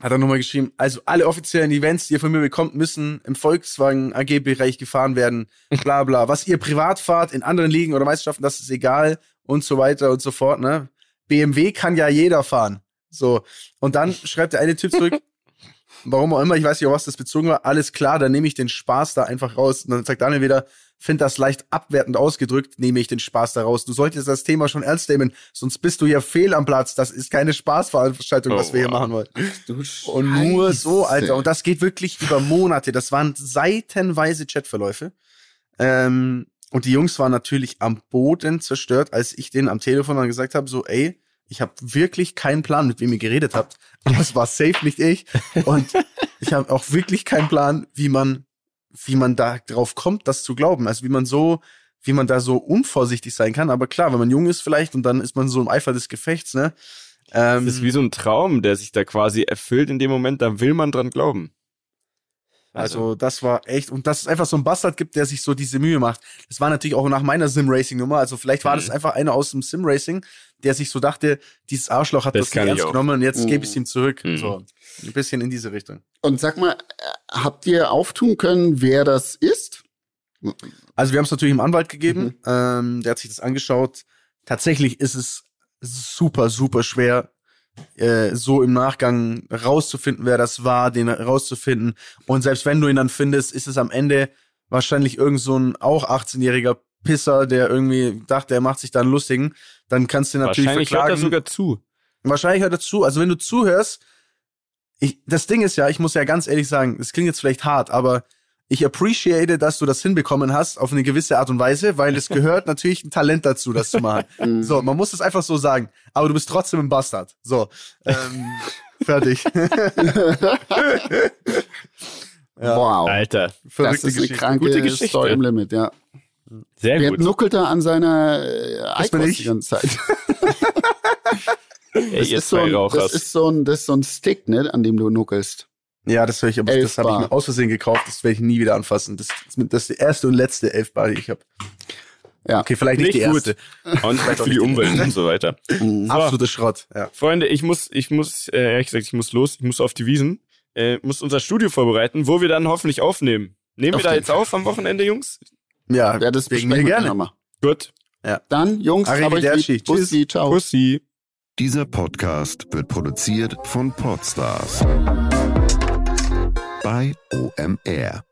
hat er nochmal geschrieben, also alle offiziellen Events, die ihr von mir bekommt, müssen im Volkswagen AG-Bereich gefahren werden, bla bla. Was ihr privat fahrt in anderen Ligen oder Meisterschaften, das ist egal und so weiter und so fort, ne? BMW kann ja jeder fahren. So. Und dann schreibt der eine Typ zurück, warum auch immer, ich weiß nicht, auf was das bezogen war, alles klar, dann nehme ich den Spaß da einfach raus. Und dann sagt Daniel wieder, find das leicht abwertend ausgedrückt, nehme ich den Spaß da raus. Du solltest das Thema schon ernst nehmen, sonst bist du ja fehl am Platz. Das ist keine Spaßveranstaltung, Oh, was wir hier wow. machen wollen. Du Und nur so. Alter. Und das geht wirklich über Monate. Das waren seitenweise Chatverläufe. Ähm, und die Jungs waren natürlich am Boden zerstört, als ich denen am Telefon dann gesagt habe, so, ey, ich habe wirklich keinen Plan, mit wem ihr geredet habt. Aber es war safe nicht ich. Und ich habe auch wirklich keinen Plan, wie man, wie man da drauf kommt, das zu glauben. Also wie man so, wie man da so unvorsichtig sein kann. Aber klar, wenn man jung ist vielleicht und dann ist man so im Eifer des Gefechts, ne? Ähm, das ist wie so ein Traum, der sich da quasi erfüllt in dem Moment, da will man dran glauben. Also das war echt, und dass es einfach so ein Bastard gibt, der sich so diese Mühe macht. Das war natürlich auch nach meiner Sim-Racing-Nummer. Also vielleicht war das Mhm. einfach einer aus dem Sim-Racing, der sich so dachte, dieses Arschloch hat Das das, nicht ich ernst auch. genommen und jetzt Mhm. gebe ich es ihm zurück. Mhm. So, ein bisschen in diese Richtung. Und sag mal, äh, habt ihr auftun können, wer das ist? Also wir haben es natürlich im Anwalt gegeben. Mhm. Ähm, der hat sich das angeschaut. Tatsächlich ist es super, super schwer, äh, so im Nachgang rauszufinden, wer das war, den rauszufinden. Und selbst wenn du ihn dann findest, ist es am Ende wahrscheinlich irgend so ein auch 18-jähriger Pisser, der irgendwie dachte, er macht sich da einen lustigen. Dann kannst du ihn natürlich Wahrscheinlich hört verklagen. er sogar zu. Wahrscheinlich hört er zu. Also wenn du zuhörst, ich, das Ding ist ja, ich muss ja ganz ehrlich sagen, das klingt jetzt vielleicht hart, aber ich appreciate, dass du das hinbekommen hast auf eine gewisse Art und Weise, weil es gehört natürlich ein Talent dazu, das zu machen. Mhm. So, man muss es einfach so sagen. Aber du bist trotzdem ein Bastard. So, ähm, fertig. Ja. Wow. Alter, Das Verrückte ist eine kranke Gute Geschichte. Story im Limit, ja. sehr Wer gut. nuckelt da an seiner äh, Das ich. die ganze Zeit? Ey, Das ist, so ein, das ist so ein, das ist so ein Stick, ne, an dem du nuckelst. Ja, das höre ich, aber Elf das habe ich mir aus Versehen gekauft. Das werde ich nie wieder anfassen. Das, das ist die erste und letzte Elfbar, die ich habe. Ja. Okay, vielleicht nicht, Nicht die gut. erste. Und für die Umwelt und so weiter. Mhm. Absoluter Schrott. Ja. Freunde, ich muss, ich muss, äh, ehrlich gesagt, ich muss los, ich muss auf die Wiesen, äh, muss unser Studio vorbereiten, wo wir dann hoffentlich aufnehmen. Nehmen Auf wir da jetzt auf am Wochenende, Jungs? Ja, Ja, das wegen mir wir gerne. nochmal. Gut. Dann, Jungs, euch Arrivederci. lieb. Bussi, ciao. Pussy. Dieser Podcast wird produziert von Podstars bei OMR.